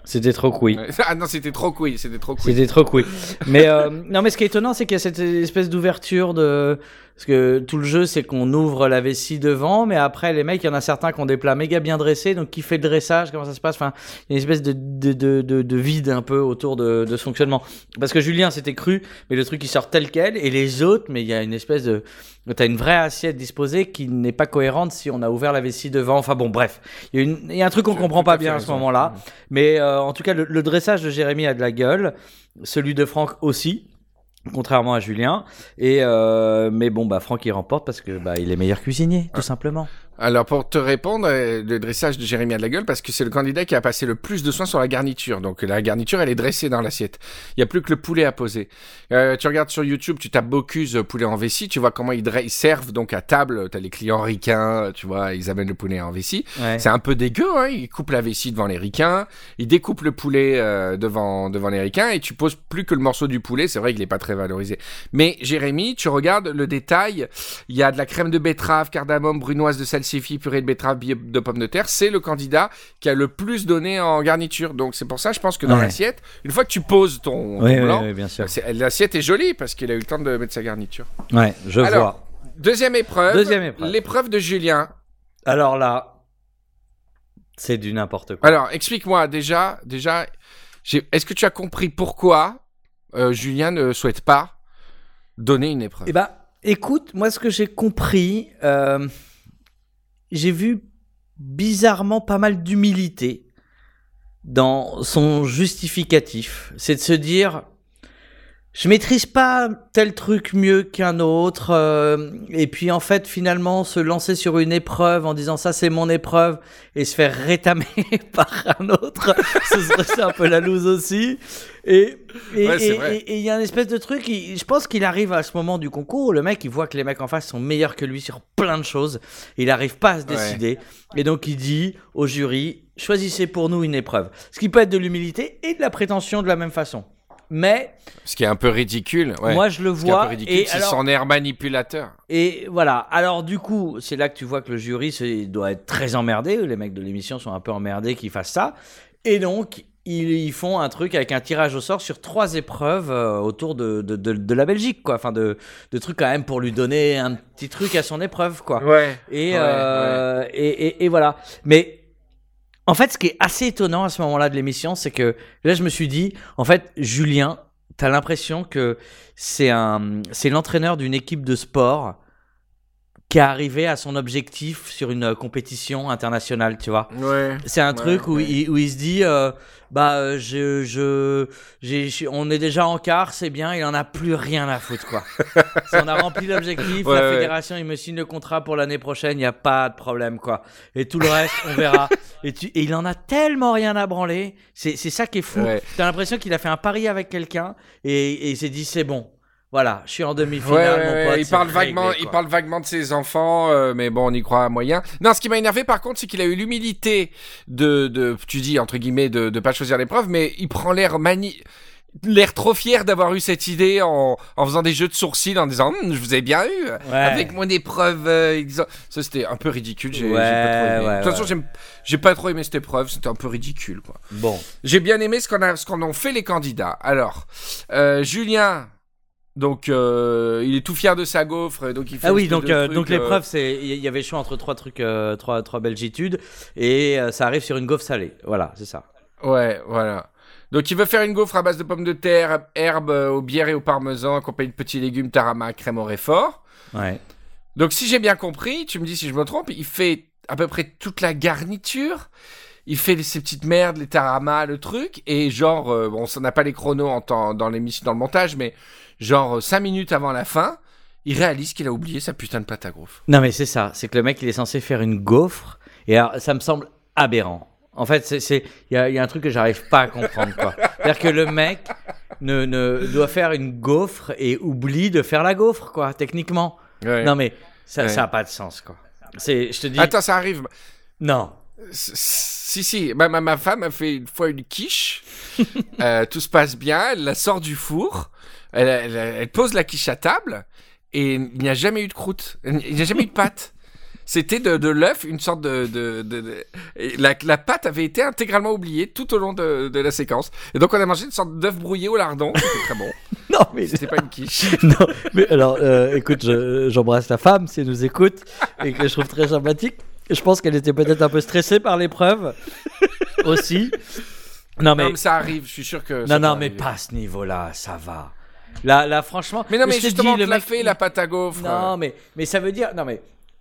c'était trop couille. Ah non, c'était trop couille, c'était trop couille. C'était trop cool. Mais euh, non, mais ce qui est étonnant, c'est qu'il y a cette espèce d'ouverture de parce que tout le jeu, c'est qu'on ouvre la vessie devant, mais après les mecs, il y en a certains qui ont des plats méga bien dressés. Donc qui fait le dressage Comment ça se passe? Enfin, il y a une espèce de de, de, de, de vide un peu autour de, de ce fonctionnement. Parce que Julien, c'était cru, mais le truc il sort tel quel, et les autres, mais il y a une espèce de T'as une vraie assiette disposée qui n'est pas cohérente si on a ouvert la vessie devant. Enfin bon, bref, il y a, une- il y a un truc qu'on comprend pas bien à ce moment-là. Mais euh, en tout cas, le, le dressage de Jérémy a de la gueule, celui de Franck aussi, contrairement à Julien. Et euh, mais bon, bah Franck il remporte parce que bah il est meilleur cuisinier, tout simplement. Alors pour te répondre, euh, le dressage de Jérémy a de la gueule parce que c'est le candidat qui a passé le plus de soin sur la garniture. Donc la garniture, elle est dressée dans l'assiette. Il y a plus que le poulet à poser. Euh, tu regardes sur YouTube, tu tapes Bocuse euh, poulet en vessie, tu vois comment ils, servent donc à table. T'as les clients ricains, tu vois, ils amènent le poulet en vessie. Ouais. C'est un peu dégueu, hein. Ils coupent la vessie devant les ricains, ils découpent le poulet euh, devant devant les ricains et tu poses plus que le morceau du poulet. C'est vrai qu'il est pas très valorisé. Mais Jérémy, tu regardes le détail. Il y a de la crème de betterave, cardamome, brunoise de salsifis, purée de betterave, de pommes de terre. C'est le candidat qui a le plus donné en garniture. Donc c'est pour ça, je pense que dans Ouais. l'assiette, une fois que tu poses ton, ton Oui, oui, blanc, oui, bien sûr. c'est- l'assiette est jolie parce qu'il a eu le temps de mettre sa garniture. Ouais, je Alors, vois. Deuxième épreuve. Deuxième épreuve. L'épreuve de Julien. Alors là, c'est du n'importe quoi. Alors, explique-moi déjà, déjà, est-ce que tu as compris pourquoi euh, Julien ne souhaite pas donner une épreuve? Eh ben, écoute, moi, ce que j'ai compris, euh, j'ai vu bizarrement pas mal d'humilité dans son justificatif. C'est de se dire, je maîtrise pas tel truc mieux qu'un autre, euh, et puis en fait, finalement, se lancer sur une épreuve en disant ça, c'est mon épreuve, et se faire rétamer par un autre, ce serait c'est un peu la loose aussi. Et Ouais, c'est il y a une espèce de truc, il- je pense qu'il arrive à ce moment du concours où le mec, il voit que les mecs en face sont meilleurs que lui sur plein de choses, il n'arrive pas à se Ouais. décider, et donc il dit au jury, choisissez pour nous une épreuve. Ce qui peut être de l'humilité et de la prétention de la même façon. Mais Ce qui est un peu ridicule. Ouais. moi, je le un vois. peu ridicule, c'est son air manipulateur. et voilà. Alors du coup, c'est là que tu vois que le jury c'est- doit être très emmerdé. Les mecs de l'émission sont un peu emmerdés qu'ils fassent ça. Et donc ils, font un truc avec un tirage au sort sur trois épreuves euh, autour de, de, de- de la Belgique, quoi. Enfin de, de trucs quand même pour lui donner un petit truc à son épreuve, quoi. Ouais. Et, Ouais, euh, et, et, et voilà. Mais en fait, ce qui est assez étonnant à ce moment-là de l'émission, c'est que là, je me suis dit, en fait, Julien, t'as l'impression que c'est un, c'est l'entraîneur d'une équipe de sport qui est arrivé à son objectif sur une euh, compétition internationale, tu vois. Ouais. C'est un Ouais, truc où, ouais. il, où il se dit, euh, bah, euh, je, je, j'ai- on est déjà en quart, c'est bien, il en a plus rien à foutre, quoi. Si on a rempli l'objectif, la fédération, il me signe le contrat pour l'année prochaine, il n'y a pas de problème, quoi. Et tout le reste, on verra. Et, tu, et il en a tellement rien à branler, c'est, c'est ça qui est fou. Ouais. T'as l'impression qu'il a fait un pari avec quelqu'un et, et il s'est dit, c'est bon. Voilà, je suis en demi-finale, ouais, mon pote. il parle réglé, vaguement, il parle vaguement de ses enfants, euh, mais bon, on y croit à moyen. Non, ce qui m'a énervé par contre, c'est qu'il a eu l'humilité de, de, tu dis entre guillemets, de, de pas choisir l'épreuve, mais il prend l'air mani, l'air trop fier d'avoir eu cette idée en, en faisant des jeux de sourcils, en disant, Hum, je vous ai bien eu Ouais. avec mon épreuve. euh, Ça, c'était un peu ridicule. J'ai j'ai Ouais, pas trop aimé. de toute façon, j'aime- j'ai pas trop aimé cette épreuve. C'était un peu ridicule, quoi. Bon. J'ai bien aimé ce qu'on a, ce qu'en ont fait les candidats. Alors, euh, Julien, donc euh, il est tout fier de sa gaufre, donc il fait. Ah oui, donc, euh, truc, donc euh, l'épreuve, c'est il y avait le choix entre trois trucs, euh, trois, trois belgitudes, et euh, ça arrive sur une gaufre salée. Voilà, c'est ça. Ouais, voilà. Donc il veut faire une gaufre à base de pommes de terre, herbes euh, au bière et au parmesan, accompagnée de petits légumes, tarama, crème au réfort. Ouais. Donc si j'ai bien compris, tu me dis si je me trompe, il fait à peu près toute la garniture. Il fait ces petites merdes, les taramas, le truc, et genre, euh, bon, ça n'a pas les chronos en temps, dans l'émission, dans le montage, mais genre 5 minutes avant la fin, il réalise qu'il a oublié sa putain de pâte à gaufre. Non, mais c'est ça. C'est que le mec, il est censé faire une gaufre, et alors, ça me semble aberrant. En fait, c'est- il y a, il y a un truc que j'arrive pas à comprendre, quoi. C'est-à-dire que le mec ne, ne doit faire une gaufre et oublie de faire la gaufre, quoi, techniquement. Ouais. Non, mais ça, Ouais. ça a pas de sens, quoi. Je te dis, Attends, ça arrive. non. Si, si, ma, ma, ma femme a fait une fois une quiche. Euh, tout se passe bien, elle la sort du four. Elle, elle- elle pose la quiche à table. Et il n'y a jamais eu de croûte. Il n'y a jamais eu de pâte. C'était de, de l'œuf, une sorte de. la, la pâte avait été intégralement oubliée tout au long de, la séquence. Et donc on a mangé une sorte d'œuf brouillé au lardon. C'était très bon. Non, mais C'était pas une quiche. non, mais alors, euh, écoute, je- j'embrasse ta femme si elle nous écoute et que je trouve très sympathique. Je pense qu'elle était peut-être un peu stressée par l'épreuve aussi. Non, mais, Non, mais ça arrive, je suis sûr que. non, non, mais arriver. pas à ce niveau-là, ça va. Là, là, franchement. Mais non, mais justement, l'a mec, fait la pâte à gaufre. Non, mais, mais ça veut dire. Non, mais.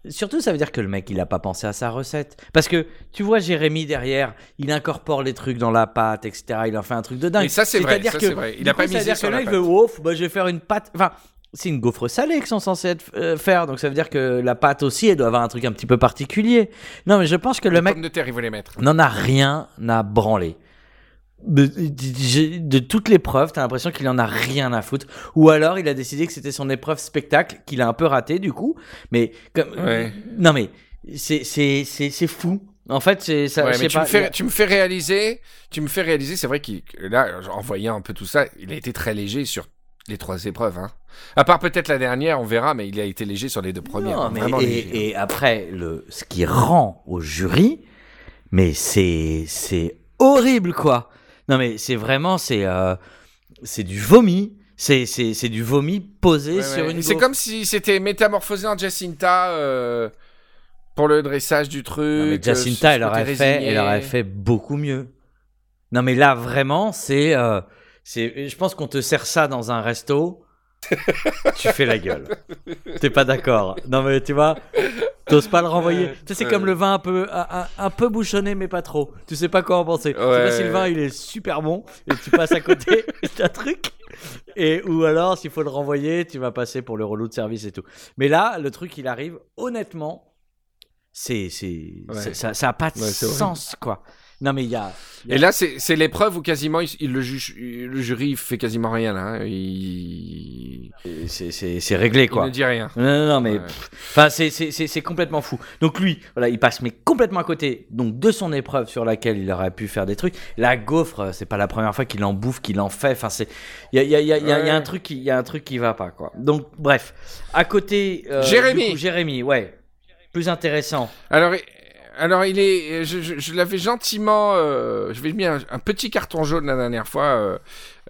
Surtout, ça veut dire que le mec, il a pas pensé à sa recette. Parce que, tu vois, Jérémy derrière, il incorpore les trucs dans la pâte, etc. Il en fait un truc de dingue. Et ça, c'est vrai, C'est-à-dire ça. Il du a coup, pas ça veut misé dire sur que le mec veut, ouf, bah, je vais faire une pâte. Enfin, c'est une gaufre salée qu'ils sont censés être- euh, faire, donc ça veut dire que la pâte aussi, elle doit avoir un truc un petit peu particulier. Non, mais je pense que le Les mec de terre, il voulait mettre. n'en a rien à branler. De, de- de toutes les preuves, t'as l'impression qu'il en a rien à foutre. Ou alors il a décidé que c'était son épreuve spectacle, qu'il a un peu raté du coup. Mais comme, Ouais. non mais c'est c'est c'est c'est fou. En fait, c'est ça. Ouais, mais tu pas. me, fais, tu me fais réaliser, tu me fais réaliser, c'est vrai qu'il, là, en voyant un peu tout ça, il a été très léger sur les trois épreuves. Hein. À part peut-être la dernière, on verra, mais il a été léger sur les deux premières. Non, hein, mais vraiment et, léger. et après le ce qui rend au jury, mais c'est c'est horrible quoi. Non mais c'est vraiment c'est euh, c'est du vomi. C'est c'est c'est du vomi posé Ouais, sur ouais. une. C'est comme si c'était métamorphosé en Jacinta euh, pour le dressage du truc. Non, mais euh, Jacinta, ce elle aurait fait, elle aurait fait beaucoup mieux. Non, mais là, vraiment, c'est, euh, c'est, je pense qu'on te sert ça dans un resto, tu fais la gueule. T'es pas d'accord. Non, mais tu vois, t'oses pas le renvoyer. Tu sais, c'est comme le vin un peu, un, peu bouchonné, mais pas trop. Tu sais pas quoi en penser. Tu sais pas si le vin, il est super bon et tu passes à côté d'un truc. Et, ou alors, s'il faut le renvoyer, tu vas passer pour le relou de service et tout. Mais là, le truc, il arrive, honnêtement, c'est, c'est, Ouais. ça, ça a pas de Ouais, sens, quoi. Non, mais il y a. il y a- Et là, c'est c'est l'épreuve où quasiment il, il le, juge, le jury il fait quasiment rien là. hein. Il, c'est, c'est, c'est réglé, il quoi. ne dit rien. Non, non, non, mais Ouais. pff, enfin, c'est, c'est, c'est, c'est complètement fou. Donc lui, voilà, il passe mais complètement à côté donc de son épreuve sur laquelle il aurait pu faire des trucs. La gaufre, euh, c'est pas la première fois qu'il en bouffe, qu'il en fait. Enfin, c'est il y a, il y, a, il y, a, il y a Ouais. un truc qui, il y a un truc qui va pas quoi. Donc bref, à côté. euh, Jérémy. coup, Jérémy, ouais, plus intéressant. Alors, alors il est, je, je- je l'avais gentiment, euh, je vais mis un, un petit carton jaune la dernière fois euh,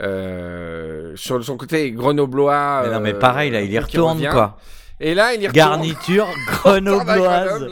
euh, sur son côté grenoblois. mais non, mais euh, pareil là, il y retourne quoi. Et là, il y retourne. Garniture grenobloise.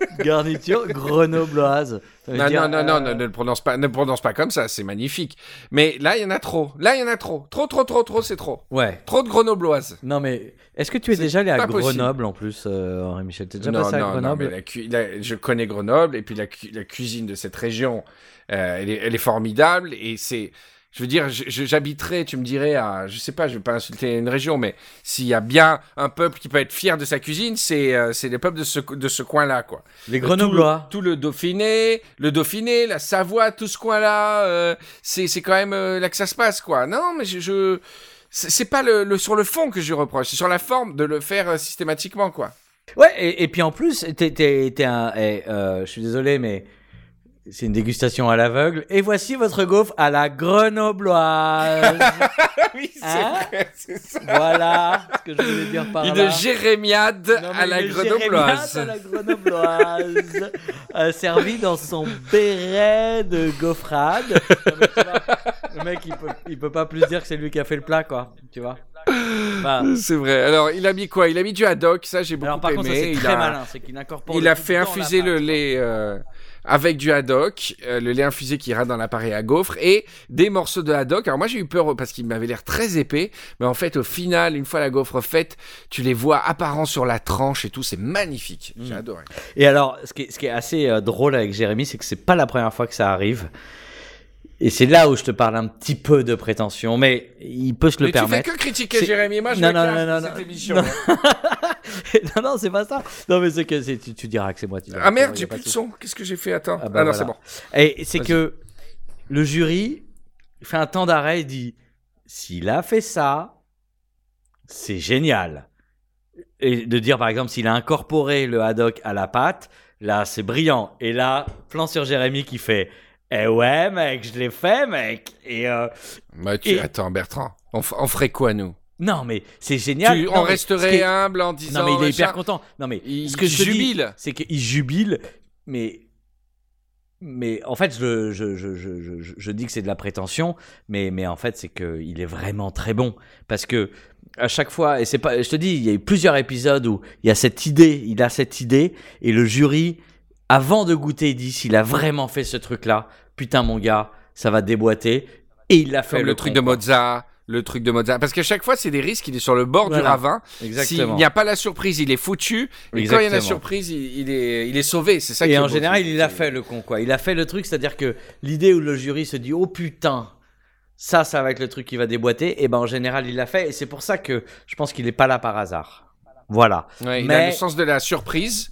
Garniture grenobloise. Non, dire, non, non, euh, ne, ne le prononce pas, ne le prononce pas comme ça, c'est magnifique. Mais là, il y en a trop. Là, il y en a trop. Trop, trop, trop, trop, c'est trop. Ouais. Trop de grenobloises. Non mais est-ce que tu es déjà allé à possible. Grenoble en plus, euh, Henri Michel? T'es déjà non, passé à non, non, Grenoble? mais la cu- la- je connais Grenoble et puis la, cu- la cuisine de cette région, euh, elle, est, elle est formidable et c'est, je veux dire, j'habiterais, tu me dirais, à, je sais pas, je vais pas insulter une région, mais s'il y a bien un peuple qui peut être fier de sa cuisine, c'est euh, c'est le peuple de ce, de ce coin-là, quoi. Les Grenoblois. Tout, le- tout le Dauphiné, le Dauphiné, la Savoie, tout ce coin-là, euh, c'est quand même euh, là que ça se passe, quoi. Non, mais je... je- c'est pas le, le- sur le fond que je reproche, c'est sur la forme de le faire euh, systématiquement, quoi. Ouais, et, et puis en plus, t'es, un. euh, je suis désolé, mais c'est une dégustation à l'aveugle. Et voici votre gaufre à la grenobloise. oui, c'est Hein vrai, c'est ça. voilà ce que je voulais dire par Une là. jérémiade Non, à la une grenobloise. jérémiade à la grenobloise. euh, servi dans son béret de gaufrade. Non, le mec, il peut, il peut pas plus dire que c'est lui qui a fait le plat, quoi. Tu vois C'est vrai. Alors, il a mis quoi? Il a mis du haddock, ça j'ai beaucoup Alors par aimé. contre, ça c'est il très a, malin, c'est qu'il incorpore. il a fait infuser le lait euh, avec du haddock, euh, le lait infusé qui ira dans l'appareil à gaufre et des morceaux de haddock. Alors moi j'ai eu peur parce qu'il m'avait l'air très épais, mais en fait au final, une fois la gaufre faite, tu les vois apparents sur la tranche et tout, c'est magnifique. J'ai Mm. adoré. Et alors, ce qui est, ce qui est assez euh, drôle avec Jérémy, c'est que c'est pas la première fois que ça arrive. Et c'est là où je te parle un petit peu de prétention, mais il peut se le mais tu fais permettre. que critiquer Jérémy, moi je Non, non, non, non, cette non. émission. Non. non, non, c'est pas ça. Non, mais c'est que tu, tu diras que c'est moi. tu Ah merde, j'ai plus de son. Qu'est-ce que j'ai fait? Attends. Ah Ah, bah non, voilà. c'est bon. Et c'est que le jury fait un temps d'arrêt et dit s'il a fait ça, c'est génial. Et de dire par exemple s'il a incorporé le haddock à la pâte, là c'est brillant. Et là, plan sur Jérémy qui fait Eh ouais, mec, je l'ai fait, mec. Et euh, Bah, tu... Et- Attends, Bertrand, on, ferait quoi nous? Non, mais c'est génial. Tu- Non, On mais resterait est- humble en disant. Non, mais il est hyper content. Non, mais Il- ce que il je jubile. c'est qu'il jubile, mais. Mais en fait, je, je, je, je, je, je dis que c'est de la prétention, mais, mais en fait, c'est qu'il est vraiment très bon. Parce que à chaque fois, et c'est pas, je te dis, il y a eu plusieurs épisodes où il y a cette idée, il a cette idée, et le jury, avant de goûter, il dit s'il a vraiment fait ce truc-là, putain, mon gars, ça va déboîter. Et il l'a fait. Comme le truc de. Mozart, le truc de Mozart. Parce qu'à chaque fois, c'est des risques, il est sur le bord du ravin. S'il Exactement. n'y a pas la surprise, il est foutu. Et quand il y a la Exactement. surprise, il, est, il est sauvé. C'est ça qui Et est en général, il a fait le con, quoi. Il a fait le truc, c'est-à-dire que l'idée où le jury se dit, oh putain, ça, ça va être le truc qui va déboîter. Et ben en général, il l'a fait. Et c'est pour ça que je pense qu'il est pas là par hasard. Voilà. Ouais, il Mais- a le sens de la surprise.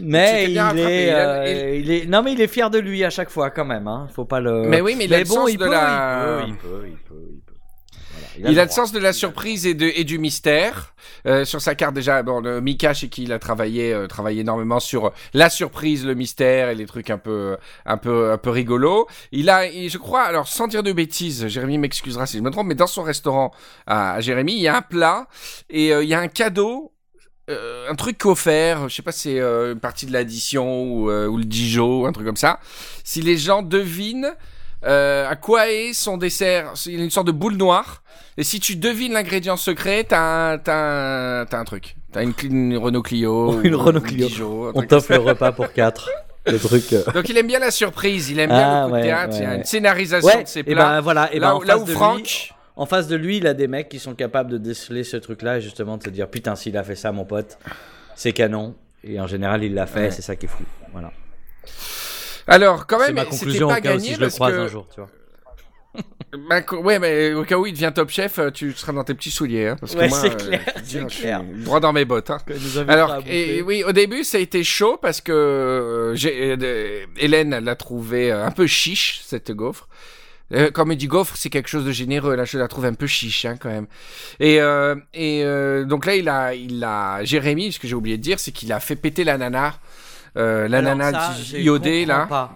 Mais il est, euh, il est, non mais il est fier de lui à chaque fois quand même. Hein. Faut pas le. Mais oui, mais il a le bon, sens il de peut, la- il peut, il peut, il peut, il peut. Voilà, Il a, le sens de la surprise et, de, et du mystère. Euh, sur sa carte déjà, bon, le Mika chez qui il a travaillé, euh, travaillé énormément sur la surprise, le mystère et les trucs un peu, un peu, un peu rigolos. Il a, il- je crois, alors sans dire de bêtises, Jérémy m'excusera si je me trompe, mais dans son restaurant à, à Jérémy, il y a un plat et euh, il y a un cadeau. Euh, un truc offert, je sais pas si c'est euh, une partie de l'addition ou, euh, ou le Dijon, un truc comme ça. Si les gens devinent à quoi est son dessert, il y a une sorte de boule noire. Et si tu devines l'ingrédient secret, t'as un, t'as un, truc. T'as une, une Renault Clio. Une Renault Clio. Dijon, On t'offre le repas pour quatre. Le truc. euh. Donc il aime bien la surprise, il aime bien Ah, le coup ouais, de théâtre, il y a une scénarisation Ouais. de ses Et plats. ben voilà. Et ben là, en où- là où Franck, en face de lui, il a des mecs qui sont capables de déceler ce truc-là et justement de se dire putain s'il a fait ça, mon pote, c'est canon. Et en général, il l'a fait. Ouais. C'est ça qui est fou. Voilà. alors quand C'est même, ma c'était conclusion pas au cas où gagné si je le croise que, un jour. Tu vois. bah, ouais, mais au cas où il devient top chef, euh, tu seras dans tes petits souliers, hein, parce que Ouais, moi, c'est euh, clair, je suis droit dans mes bottes. Hein. Que Alors, et, oui, au début, ça a été chaud parce que euh, j'ai, euh, Hélène l'a trouvé un peu chiche, cette gaufre. Euh, dit gaufre, c'est quelque chose de généreux. Là, je la trouve un peu chiche, hein, quand même. Et, euh, et euh, donc là, il a, il a, Jérémy, ce que j'ai oublié de dire, c'est qu'il a fait péter l'ananas. Euh, l'ananas Alors ça, là. pas.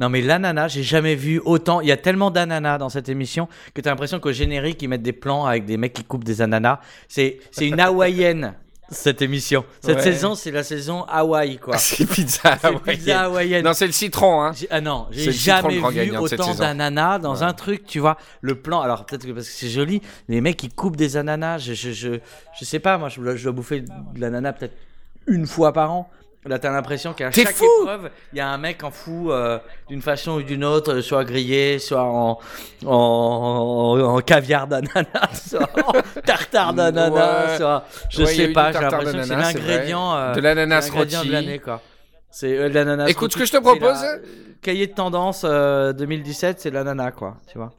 Non mais l'ananas, j'ai jamais vu autant. Il y a tellement d'ananas dans cette émission que t'as l'impression qu'au générique ils mettent des plans avec des mecs qui coupent des ananas. C'est c'est une hawaïenne cette émission. Cette Ouais. saison c'est la saison Hawaï quoi. C'est pizza. C'est hawaïenne. pizza hawaïenne. Non, c'est le citron, hein. Ah non, j'ai jamais vu autant d'ananas dans Ouais. un truc, tu vois. Le plan, alors peut-être que parce que c'est joli, les mecs qui coupent des ananas, je, je, je, je sais pas, moi je je dois bouffer de l'ananas peut-être une fois par an. Là, t'as l'impression qu'à chaque fou épreuve, il y a un mec en fou euh, d'une façon ou d'une autre, euh, soit grillé, soit en, en, en caviar d'ananas, soit en tartare d'ananas, Ouais. soit je Ouais, sais pas, j'ai l'impression que c'est l'ingrédient euh, De l'ananas c'est l'ingrédient rôti. de l'année quoi. C'est euh, l'ananas. Écoute, ce que je te propose- la- cahier de tendance euh, 2017, c'est l'ananas quoi, tu vois.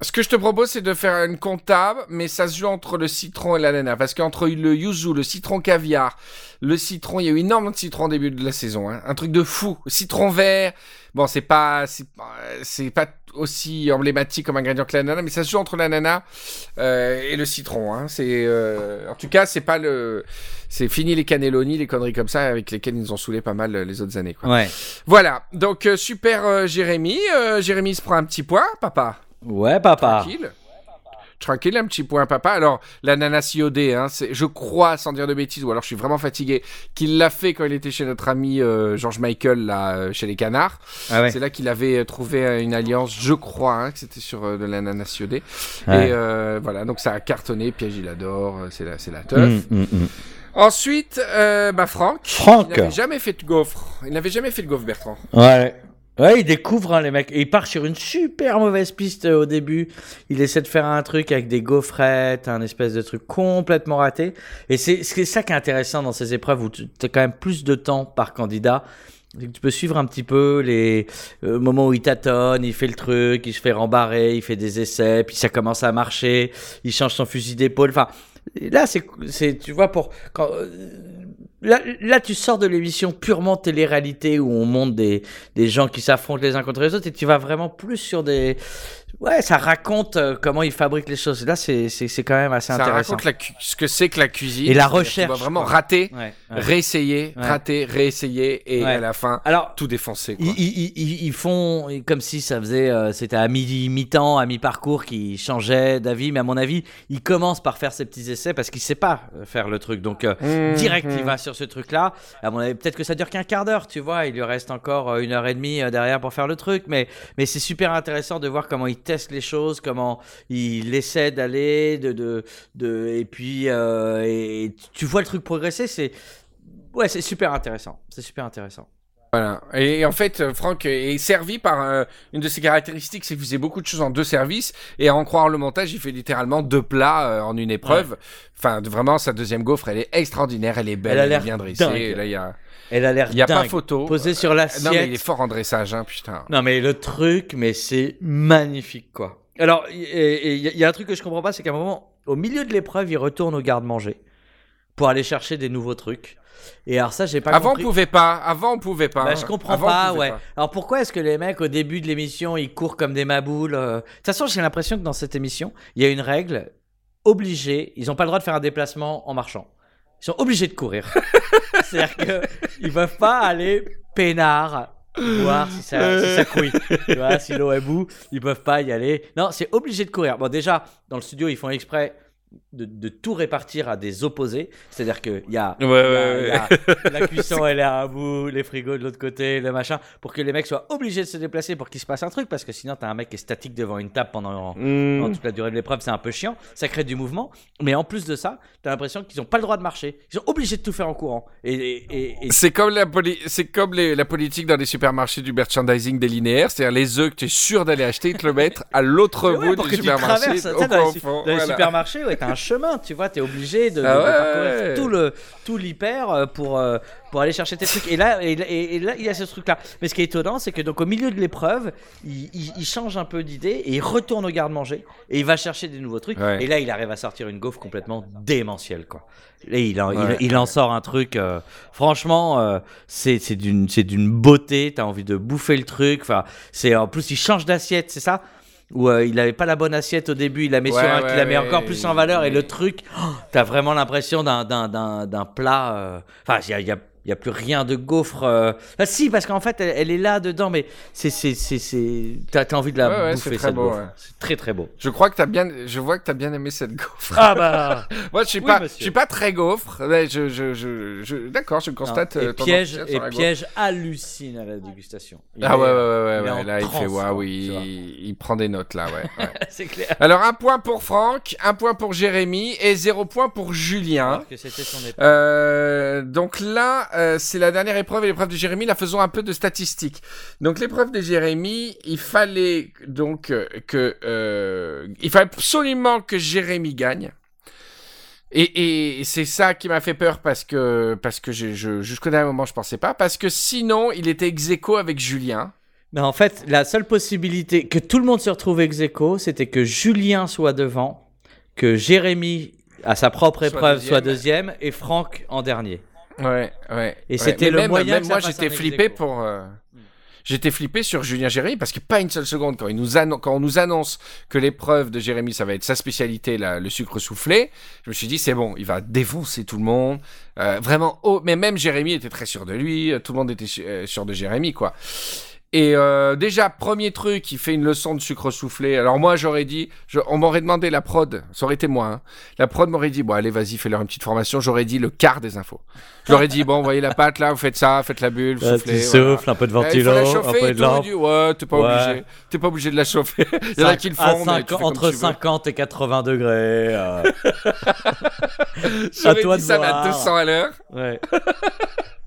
Ce que je te propose, c'est de faire une comptable, mais ça se joue entre le citron et l'ananas. Parce qu'entre le yuzu, le citron caviar, le citron, il y a eu énormément de citron au début de la saison. Hein. Un truc de fou. Citron vert. Bon, c'est pas, c'est pas, c'est pas aussi emblématique comme ingrédient que l'ananas, mais ça se joue entre l'ananas euh, et le citron. Hein. C'est, euh, en tout cas, c'est pas le, c'est fini les cannelloni, les conneries comme ça avec lesquelles ils nous ont saoulé pas mal euh, les autres années. Quoi. Ouais. Voilà. Donc euh, super, euh, Jérémy. Euh, Jérémy se prend un petit point, papa. Ouais, papa. Tranquille. Tranquille, un petit point papa. Alors, l'ananas iodé, hein, c'est, je crois, sans dire de bêtises, ou alors je suis vraiment fatigué, qu'il l'a fait quand il était chez notre ami euh, George Michael, là, euh, chez les canards. Ah ouais. C'est là qu'il avait euh, trouvé euh, une alliance, je crois, hein, que c'était sur euh, de l'ananas iodé. Ouais. Et euh, voilà, donc ça a cartonné, Piège il adore, c'est la, c'est la teuf. Mm, mm, mm. Ensuite, euh, bah Franck. Franck. Il n'avait jamais fait de gaufre. Il n'avait jamais fait de gaufre, Bertrand. Ouais. Ouais, il découvre hein, les mecs. Et il part sur une super mauvaise piste euh, au début. Il essaie de faire un truc avec des gaufrettes, un espèce de truc complètement raté. Et c'est ça qui est intéressant dans ces épreuves où tu as quand même plus de temps par candidat. Tu peux suivre un petit peu les euh, moments où il tâtonne, il fait le truc, il se fait rembarrer, il fait des essais, puis ça commence à marcher, il change son fusil d'épaule. Enfin, là, c'est, tu vois, pour quand, euh, là, là, tu sors de l'émission purement télé-réalité où on monte des, des gens qui s'affrontent les uns contre les autres et tu vas vraiment plus sur des, ouais, ça raconte euh, comment ils fabriquent les choses. Là, c'est, quand même assez Ça intéressant. raconte la cu- ce que c'est que la cuisine. Et la recherche, Tu vraiment rater, Ouais, ouais. réessayer, Ouais. rater, réessayer, et à la fin, Alors, tout défoncer. Quoi. Ils, ils- ils- ils font comme si ça faisait, euh, c'était à mi- mi-temps, à mi-parcours qu'ils changeaient d'avis, mais à mon avis, il commence par faire ses petits essais parce qu'il sait pas euh, faire le truc. Donc, euh, Mmh, direct, il mmh. va sur ce truc-là. À mon avis, peut-être que ça dure qu'un quart d'heure, tu vois. Il lui reste encore une heure et demie derrière pour faire le truc, mais, mais c'est super intéressant de voir comment il teste les choses, comment il essaie d'aller, de, de, de, et puis, euh, tu vois le truc progresser. C'est, ouais, super intéressant. C'est super intéressant. Voilà. Et en fait, euh, Franck est servi par euh, une de ses caractéristiques, c'est qu'il faisait beaucoup de choses en deux services. Et à en croire le montage, il fait littéralement deux plats euh, en une épreuve. Enfin, vraiment, sa deuxième gaufre, elle est extraordinaire, elle est belle, Elle a elle, est l'air bien dressée. dingue. Là, il y a, Elle a l'air il y a pas photo. Posé sur l'assiette. Non, mais il est fort en dressage, hein, putain. Non mais le truc, mais c'est magnifique quoi. Alors, il y, y a un truc que je comprends pas, c'est qu'à un moment, au milieu de l'épreuve, il retourne au garde-manger pour aller chercher des nouveaux trucs. Et alors ça, j'ai pas Avant, on compris. pouvait pas. Avant, on pouvait pas. Bah, je comprends Avant, on pas, ouais. Alors pourquoi est-ce que les mecs au début de l'émission ils courent comme des maboules euh De toute façon, j'ai l'impression que dans cette émission, il y a une règle obligée. Ils ont pas le droit de faire un déplacement en marchant. Ils sont obligés de courir. C'est-à-dire que ils peuvent pas aller peinard voir si ça, si ça couille. Tu vois, si l'eau est bout, ils peuvent pas y aller. Non, c'est obligé de courir. Bon, déjà, dans le studio, ils font exprès de, de tout répartir à des opposés. C'est-à-dire qu'il y a, Ouais, y a- ouais, il y a la cuisson, elle est à un bout, les frigos de l'autre côté, le machin, pour que les mecs soient obligés de se déplacer pour qu'il se passe un truc, parce que sinon, t'as un mec qui est statique devant une table pendant, Hmm. pendant toute la durée de l'épreuve, c'est un peu chiant. Ça crée du mouvement. Mais en plus de ça, t'as l'impression qu'ils n'ont pas le droit de marcher. Ils sont obligés de tout faire en courant. Et, et- et- et- C'est comme la c'est comme les- la politique dans les supermarchés du merchandising des linéaires, c'est-à-dire les œufs que tu es sûr d'aller acheter, ils te le mettent à l'autre bout du supermarché. au dans les, supermarchés, ouais, t'as un chemin, tu vois, t'es obligé de, Ah de parcourir ouais. tout le tout l'hyper euh, pour euh, pour aller chercher tes trucs. Et là, et, et- et là, il y a ce truc-là. Mais ce qui est étonnant, c'est que donc au milieu de l'épreuve, il, il- il change un peu d'idée et il retourne au garde-manger et il va chercher des nouveaux trucs. Ouais. Et là, il arrive à sortir une gaufre complètement démentielle, quoi. Et il en, il- en sort un truc. euh, franchement, euh, c'est c'est d'une c'est d'une beauté. T'as envie de bouffer le truc. Enfin, c'est en plus il change d'assiette, c'est ça? Où euh, il avait pas la bonne assiette au début, il la met Ouais, sur un, ouais, il la met ouais, encore plus en valeur et le truc, oh, t'as vraiment l'impression d'un d'un d'un d'un plat. euh, Enfin, il y a, y a il y a plus rien de gaufre. euh. Ah, si, parce qu'en fait, elle, elle est là dedans, mais c'est c'est c'est c'est. T'as t'as envie de la Ouais, ouais, bouffer c'est très cette beau, gaufre. ouais. C'est très très beau. Je crois que t'as bien, je vois que t'as bien aimé cette gaufre. Ah bah. Moi, je suis Oui, pas, monsieur. je suis pas très gaufre. mais je, je, je, je- d'accord, je constate. Non, euh, et ton piège et piège hallucine à la dégustation. Il Ah est, ouais, ouais, euh, ouais, ouais, là, il fait waouh, oui, il, il prend des notes là, ouais. ouais. c'est clair. Alors, un point pour Franck, un point pour Jérémy et zéro point pour Julien. Que c'était son. Euh, donc là, euh, c'est la dernière épreuve et l'épreuve de Jérémy. Là, faisons un peu de statistiques. Donc l'épreuve de Jérémy, il fallait donc euh, que euh, il fallait absolument que Jérémy gagne. Et, et c'est ça qui m'a fait peur parce que parce que je, je jusqu'au dernier moment je pensais pas parce que sinon il était ex aequo avec Julien. Mais en fait, la seule possibilité que tout le monde se retrouve ex aequo, c'était que Julien soit devant, que Jérémy, à sa propre Soit épreuve, deuxième. soit deuxième, et Franck en dernier. Ouais, ouais. Et ouais. c'était le même, moyen même moi, j'étais flippé pour. euh, J'étais flippé sur Julien Jérémy parce que pas une seule seconde quand, il nous quand on nous annonce que l'épreuve de Jérémy ça va être sa spécialité là, le sucre soufflé, je me suis dit c'est bon, il va défoncer tout le monde. Euh, vraiment, oh, mais même Jérémy était très sûr de lui, euh, tout le monde était euh, sûr de Jérémy quoi. Et euh, déjà, premier truc, il fait une leçon de sucre soufflé. Alors moi, j'aurais dit, je- on m'aurait demandé la prod, ça aurait été moi. hein. La prod m'aurait dit, bon allez, vas-y, fais-leur une petite formation. J'aurais dit le quart des infos. J'aurais dit, bon, vous voyez la pâte là, vous faites ça, faites la bulle, vous soufflez. voilà. un peu de Euh, il faut la chauffer et tout. Il dit, ouais, t'es pas Ouais. obligé. T'es pas obligé de la chauffer. Il y en a qui le À font. mais cinq- tu fais entre comme tu veux. 50 et 80 degrés. euh, à toi dit de ça mais à voir. 200 à l'heure. ouais.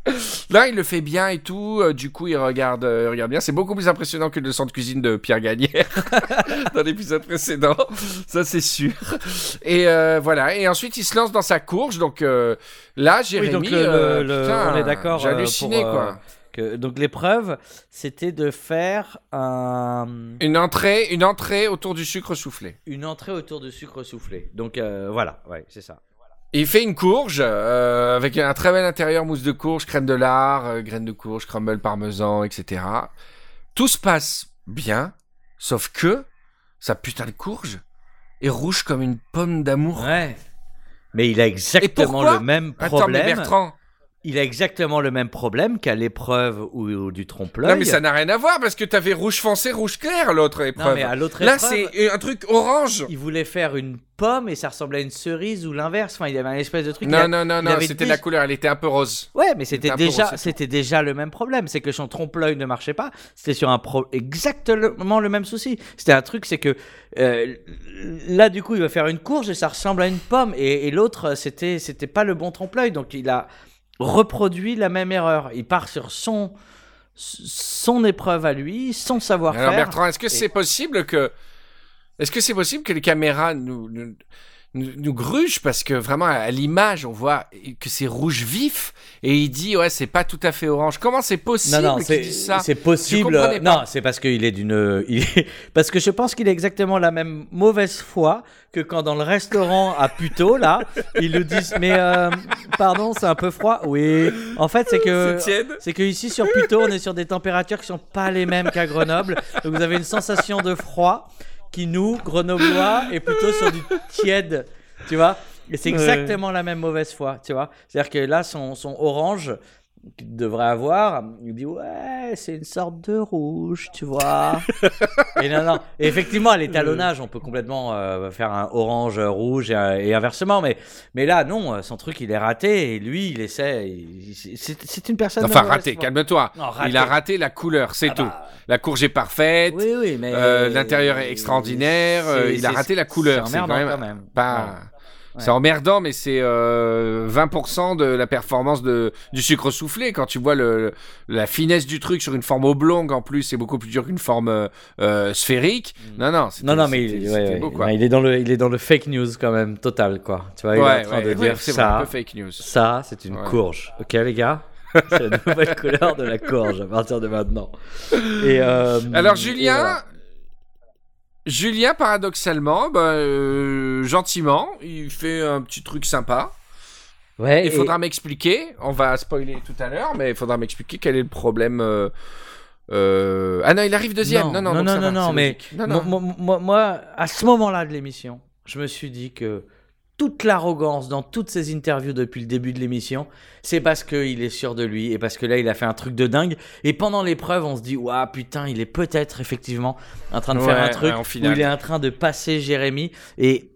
Là, il le fait bien et tout. euh, du coup, il regarde, euh, il regarde bien. C'est beaucoup plus impressionnant que le leçon de cuisine de Pierre Gagnère dans l'épisode précédent. Ça, c'est sûr. Et euh, voilà. Et ensuite, il se lance dans sa courge. Donc euh, là, Jérémy, donc le- euh, le- putain, on est d'accord, J'ai halluciné, pour, quoi. Que- donc l'épreuve, c'était de faire un- Une entrée, une entrée autour du sucre soufflé. une entrée autour de sucre soufflé. Donc voilà, ouais, c'est ça. Il fait une courge euh, avec un très bel intérieur, mousse de courge, crème de lard, euh, graines de courge, crumble parmesan, etc. Tout se passe bien, sauf que sa putain de courge est rouge comme une pomme d'amour. Ouais. Mais il a exactement le même Attends, mais problème. Bertrand, Il a exactement le même problème qu'à l'épreuve ou, ou du trompe-l'œil. non mais ça n'a rien à voir parce que t'avais rouge foncé, rouge clair l'autre Non, épreuve. mais à l'autre Là, épreuve, c'est un truc orange. il voulait faire une pomme et ça ressemblait à une cerise ou l'inverse. Enfin, il avait un espèce de truc. a- Non, non, non, non, c'était la couleur, elle était un peu rose. Ouais, mais c'était déjà, rose, c'était déjà le même problème. C'est que son trompe-l'œil ne marchait pas. C'était sur un pro exactement le même souci. C'était un truc, c'est que euh, là, du coup, il va faire une courge et ça ressemble à une pomme. Et, et l'autre, c'était, c'était pas le bon trompe-l'œil. Donc, il a reproduit la même erreur. Il part sur son son épreuve à lui, son savoir-faire. Alors Bertrand, est-ce que c'est possible que est-ce que c'est possible que les caméras nous, nous- nous, nous gruge parce que vraiment à l'image on voit que c'est rouge vif et il dit ouais c'est pas tout à fait orange. Comment c'est possible Non, non, qu'il c'est dise ça? c'est possible. Non, c'est parce qu'il est d'une. il est- Parce que je pense qu'il est exactement la même mauvaise foi que quand dans le restaurant à Puto, là, ils nous disent Mais euh, pardon, c'est un peu froid? Oui. En fait, c'est que. C'est que ici sur Puto, on est sur des températures qui sont pas les mêmes qu'à Grenoble. Donc vous avez une sensation de froid qui nous, Grenoblois, est plutôt sur du tiède. Tu vois Et c'est Ouais. exactement la même mauvaise foi. Tu vois C'est-à-dire que là, son, son orange qu'il devrait avoir, il dit ouais, c'est une sorte de rouge, tu vois. et non, non. Et effectivement, à l'étalonnage, on peut complètement euh, faire un orange euh, rouge et, et inversement, mais mais là, non, euh, son truc, il est raté et lui, il essaie. c'est une personne. Enfin raté, calme-toi. Il a raté la couleur, c'est Ah tout. bah, La courge est parfaite. Oui, oui, mais Euh, l'intérieur est extraordinaire, euh, il a raté la couleur, C'est quand même quand même. Pas... Ouais. C'est emmerdant, mais c'est euh, 20% de la performance de, du sucre soufflé. Quand tu vois le, la finesse du truc sur une forme oblongue, en plus, c'est beaucoup plus dur qu'une forme euh, euh, sphérique. Non, non, Mm. Non, non, mais il, ouais, c'était ouais, beau, quoi. il est dans le, il est dans le fake news quand même total, quoi. Tu vois, il est en train ouais, de ouais, dire c'est vrai, un ça, peu fake news. ça, c'est une Ouais. courge. Ok, les gars, c'est la nouvelle couleur de la courge à partir de maintenant. Et euh, Alors et Julien, voilà. Julien paradoxalement, bah, euh, gentiment, il fait un petit truc sympa. ouais, Il et- faudra m'expliquer, on va spoiler tout à l'heure, mais il faudra m'expliquer quel est le problème. euh, euh, Ah non, il arrive deuxième. Non, non, non, non, non, mais. Non, moi- moi, à ce moment-là de l'émission, je me suis dit que toute l'arrogance dans toutes ces interviews depuis le début de l'émission, c'est parce qu'il est sûr de lui et parce que là, il a fait un truc de dingue. Et pendant l'épreuve, on se dit, waouh, putain, il est peut-être effectivement en train de faire un truc ouais, où il est en train de passer Jérémy. Et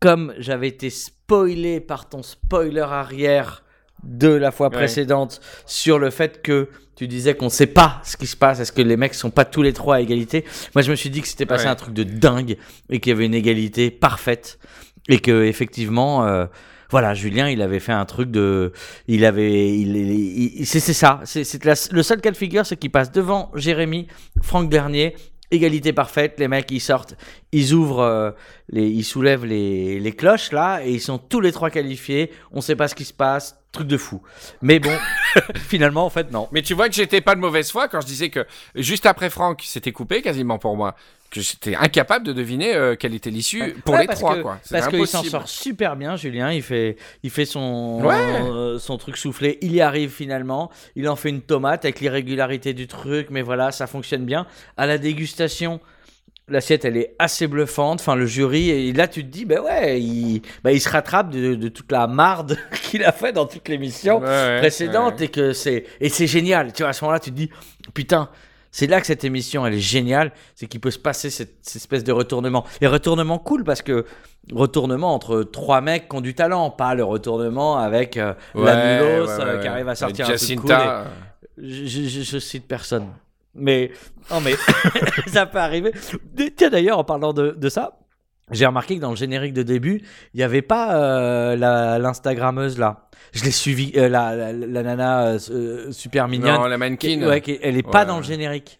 comme j'avais été spoilé par ton spoiler arrière de la fois précédente sur le fait que tu disais qu'on sait pas ce qui se passe, est-ce que les mecs sont pas tous les trois à égalité Moi, je me suis dit que c'était passé un truc de dingue et qu'il y avait une égalité parfaite et que effectivement, euh, voilà, Julien, il avait fait un truc de, il avait, il, il- il- c'est ça, c'est le seul cas de figure, c'est qu'il passe devant Jérémy, Franck Dernier. Égalité parfaite, les mecs ils sortent, ils ouvrent, euh, les, ils soulèvent les, les cloches là et ils sont tous les trois qualifiés. On sait pas ce qui se passe, truc de fou. Mais bon, finalement en fait non. Mais tu vois que j'étais pas de mauvaise foi quand je disais que juste après Franck, c'était coupé quasiment pour moi. Que j'étais incapable de deviner euh, quelle était l'issue pour Ouais, les parce trois, que- quoi. Parce qu'il s'en sort super bien, Julien. Il fait, il fait son, Ouais. euh, son truc soufflé. Il y arrive finalement. Il en fait une tomate avec l'irrégularité du truc, mais voilà, ça fonctionne bien. À la dégustation, l'assiette elle est assez bluffante. Enfin, le jury, et là tu te dis, ben ouais, il, bah, il se rattrape de, de toute la marde qu'il a fait dans toute l'émission Ouais, ouais, précédente ouais. et que c'est et c'est génial. Tu vois, à ce moment-là, tu te dis, putain. C'est là que cette émission, elle est géniale, c'est qu'il peut se passer cette, cette espèce de retournement. Et retournement cool parce que retournement entre trois mecs qui ont du talent, pas le retournement avec euh, la Ouais, Mulos ouais, euh, qui arrive à sortir un truc cool. Et- je- je- je cite personne. Mais, non mais, ça peut arriver. Tiens d'ailleurs, en parlant de, de ça, j'ai remarqué que dans le générique de début, il n'y avait pas euh, la- l'Instagrammeuse là. Je l'ai suivi, euh, la, la, la nana euh, euh, super mignonne. Non, la mannequin. Ouais, qui- elle est pas dans le générique.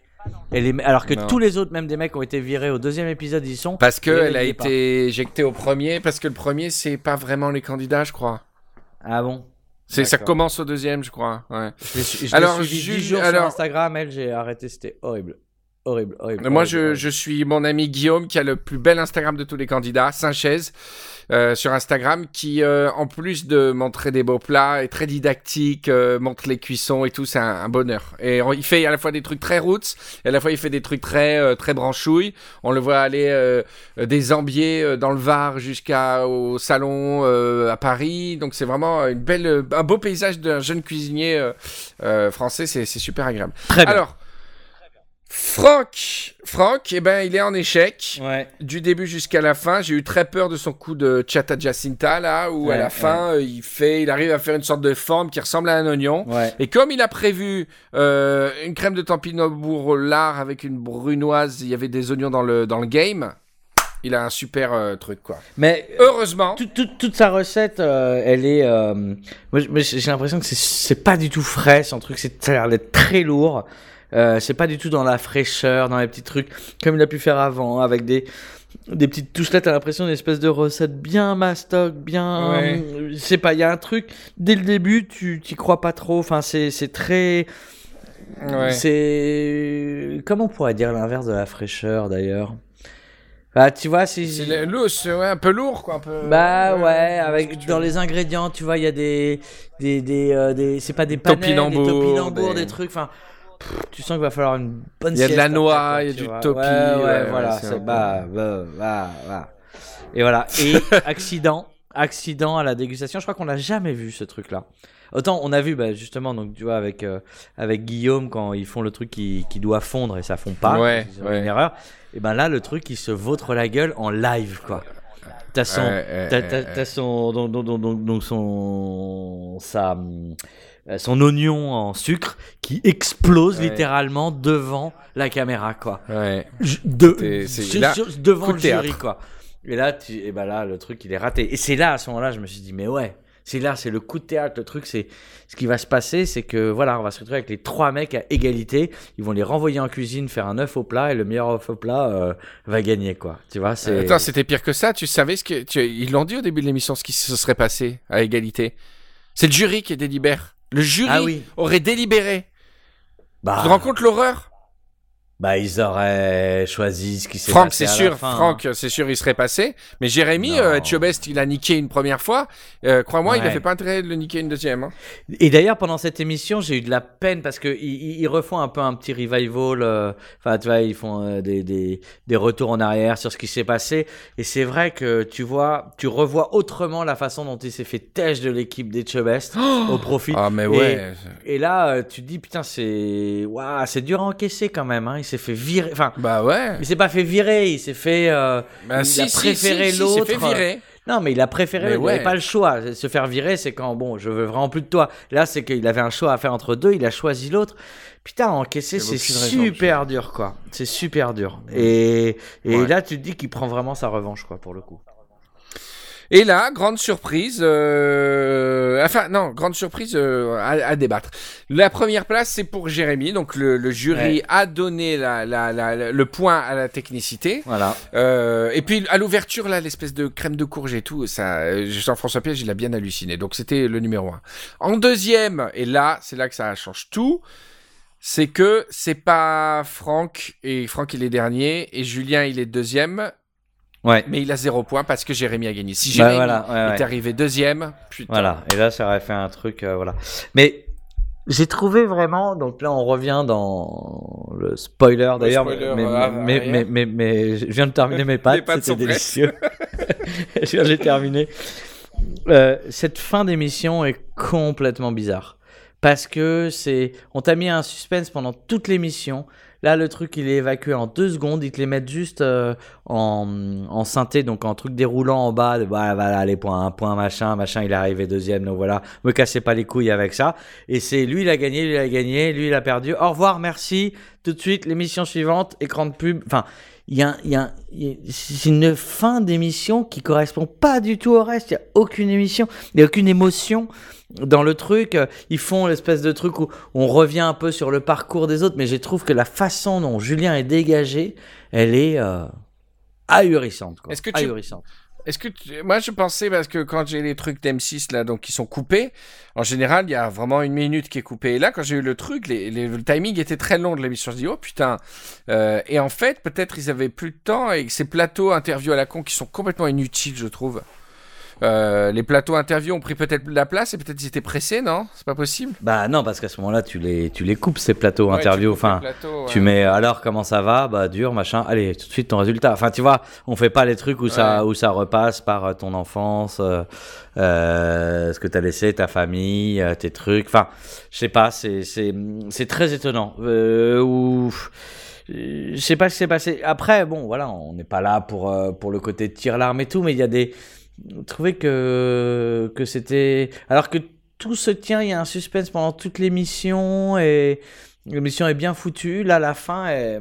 Elle est, alors que Non. tous les autres, même des mecs qui ont été virés au deuxième épisode, ils sont. Parce qu'elle a est pas. été éjectée au premier, parce que le premier, c'est pas vraiment les candidats, je crois. Ah bon? C'est ça commence au deuxième, je crois. Ouais. Je l'ai suivi Jules- 10 jours alors- sur Instagram, elle, j'ai arrêté, c'était horrible. Horrible, horrible. Moi, horrible, je, horrible. je suis mon ami Guillaume qui a le plus bel Instagram de tous les candidats, Sanchez, euh, sur Instagram, qui, euh, en plus de montrer des beaux plats, est très didactique, euh, montre les cuissons et tout, c'est un, un bonheur. Et on- il fait à la fois des trucs très roots, et à la fois il fait des trucs très, euh, très branchouilles. On le voit aller euh, des Ambiers euh, dans le Var jusqu'au salon euh, à Paris. Donc c'est vraiment une belle, un beau paysage d'un jeune cuisinier français, c'est c'est super agréable. Très bien. Alors, Franck, Franck, eh ben, il est en échec. ouais. Du début jusqu'à la fin, j'ai eu très peur de son coup de Chata Jacinta, là, où à la fin, euh, il fait, il arrive à faire une sorte de forme qui ressemble à un oignon. Et comme il a prévu euh, une crème de tampinobour lard avec une brunoise, il y avait des oignons dans le, dans le game. Il a un super euh, truc, quoi. Mais Heureusement. tout- tout- toute sa recette, euh, elle est. moi, j'ai l'impression que c'est- c'est pas du tout frais, son truc. c'est- Ça a l'air d'être très lourd. Euh, c'est pas du tout dans la fraîcheur, dans les petits trucs, comme il a pu faire avant, avec des, des petites touches là, t'as l'impression d'une espèce de recette bien mastoc, bien. Ouais. euh, Je sais pas, il y a un truc, dès le début, tu t'y crois pas trop. Enfin, c'est c'est très. Ouais. C'est. Comment on pourrait dire l'inverse de la fraîcheur d'ailleurs? Bah, tu vois. C'est lousse, ouais, un peu lourd, quoi. Un peu... Bah ouais, avec dans veux. les ingrédients, tu vois, il y a des des des, euh, des c'est pas des panais, des topinambours, des... des- trucs. Enfin, pff, tu sens qu'il va falloir une bonne. Il y a de la noix, il y a du topi, Ouais, ouais, voilà, c'est c'est bah, bah, bah, bah. Et voilà. Et accident, accident à la dégustation. Je crois qu'on n'a jamais vu ce truc-là. Autant on a vu bah, justement donc tu vois avec euh, avec Guillaume quand ils font le truc qui, qui doit fondre et ça fond pas. Ouais, ouais. Une erreur. Et ben là le truc il se vautre la gueule en live quoi. T'as son T'as, son, donc, donc, donc, donc, son, sa, son oignon en sucre qui explose Ouais. littéralement devant la caméra, quoi. Ouais. De, là, sur- devant le théâtre. jury, quoi. Et là, tu, et ben là, le truc, il est raté. Et c'est là, à ce moment-là, je me suis dit, mais ouais, c'est là, c'est le coup de théâtre. Le truc, c'est ce qui va se passer, c'est que voilà, on va se retrouver avec les trois mecs à égalité. Ils vont les renvoyer en cuisine, faire un œuf au plat, et le meilleur œuf au plat euh, va gagner, quoi. Tu vois, c'est. Attends, c'était pire que ça. Tu savais ce que. Tu... Ils l'ont dit au début de l'émission, ce qui se serait passé à égalité. C'est le jury qui délibère. Le jury Ah oui. aurait délibéré. bah, Tu te rends compte l'horreur? Bah, ils auraient choisi ce qui s'est Franck, passé c'est à sûr. fin, hein. Franck, c'est sûr, il serait passé. Mais Jérémy, euh, il a niqué une première fois. Euh, Crois-moi, il a Ouais. fait pas intérêt de le niquer une deuxième. hein. Et d'ailleurs, pendant cette émission, j'ai eu de la peine parce que ils, ils refont un peu un petit revival. euh, Enfin, tu vois, ils font euh, des, des, des retours en arrière sur ce qui s'est passé. Et c'est vrai que tu vois, tu revois autrement la façon dont il s'est fait têche de l'équipe des Chebest au profit. Ah, mais ouais. Et là, tu te dis, putain, c'est Ouah, c'est dur à encaisser quand même. Hein. S'est fait virer. Enfin, Bah ouais. il s'est pas fait virer, il s'est fait. euh, Bah il si, a préféré si, si, l'autre. s'est fait virer. Non, mais il a préféré, Mais il n'avait ouais. pas le choix. Se faire virer, c'est quand, bon, je veux vraiment plus de toi. Là, c'est qu'il avait un choix à faire entre deux, il a choisi l'autre. Putain, encaisser, Il c'est raison, super dur, quoi. C'est super dur. Et, et Ouais. là, tu te dis qu'il prend vraiment sa revanche, quoi, pour le coup. Et là, grande surprise, euh, enfin non, grande surprise euh, à, à débattre. La première place, c'est pour Jérémy, donc le, le jury Ouais. a donné la, la- la- la- le point à la technicité. Voilà. Euh, et puis à l'ouverture, là, l'espèce de crème de courge et tout, ça, euh, Jean-François Piège, il a bien halluciné. Donc c'était le numéro un. En deuxième, et là, c'est là que ça change tout, c'est que c'est pas Franck, et Franck il est dernier, et Julien il est deuxième, Ouais. mais il a zéro point parce que Jérémy a gagné. Si Bah, Jérémy voilà, ouais, ouais. est arrivé deuxième, putain. Voilà. Et là, ça aurait fait un truc, euh, voilà. Mais j'ai trouvé vraiment, donc là, on revient dans le spoiler d'ailleurs. mais, euh, mais, mais, mais, mais je viens de terminer mes pâtes, pâtes c'était délicieux. je viens de les terminer. Euh, cette fin d'émission est complètement bizarre. Parce que c'est. On t'a mis un suspense pendant toute l'émission. Là, le truc, il est évacué en deux secondes. Ils te les mettent juste euh, en, synthé, donc en truc déroulant en bas. Voilà, les points, un point, machin, machin, il est arrivé deuxième. Donc voilà, me cassez pas les couilles avec ça. Et c'est lui, il a gagné, lui, il a gagné, lui, il a perdu. Au revoir, merci. Tout de suite, l'émission suivante, écran de pub. Enfin, il y a, il y a, il y a- c'est une fin d'émission qui correspond pas du tout au reste. Il y a aucune émission, il y a aucune émotion dans le truc. Ils font l'espèce de truc où on revient un peu sur le parcours des autres, mais je trouve que la façon dont Julien est dégagé, elle est euh, ahurissante. Est-ce que tu- Ahurissante. Est-ce que moi je pensais parce que quand j'ai les trucs d'M6 là donc qui sont coupés, en général il y a vraiment une minute qui est coupée. Et là quand j'ai eu le truc, les- les- le timing était très long de l'émission. Je dis oh putain. Euh, et en fait peut-être ils avaient plus de temps et ces plateaux interviews à la con qui sont complètement inutiles je trouve. Euh, les plateaux interviews ont pris peut-être la place et peut-être ils étaient pressés non? C'est pas possible. Bah non, parce qu'à ce moment-là, tu les, tu les coupes ces plateaux Ouais, interviews. tu Enfin, plateaux, Tu mets alors comment ça va? Bah dur, machin. Allez, tout de suite ton résultat. Enfin, tu vois, on fait pas les trucs où ça où ça repasse par euh, ton enfance, euh, euh, ce que t'as laissé, ta famille, tes trucs. Enfin, je sais pas, c'est c'est c'est très étonnant. Euh, ou je sais pas ce qui s'est passé. Après, bon, voilà, on n'est pas là pour euh, pour le côté tir l'arme et tout, mais il y a des que que c'était alors que tout se tient, il y a un suspense pendant toute l'émission et l'émission est bien foutue. Là, la fin est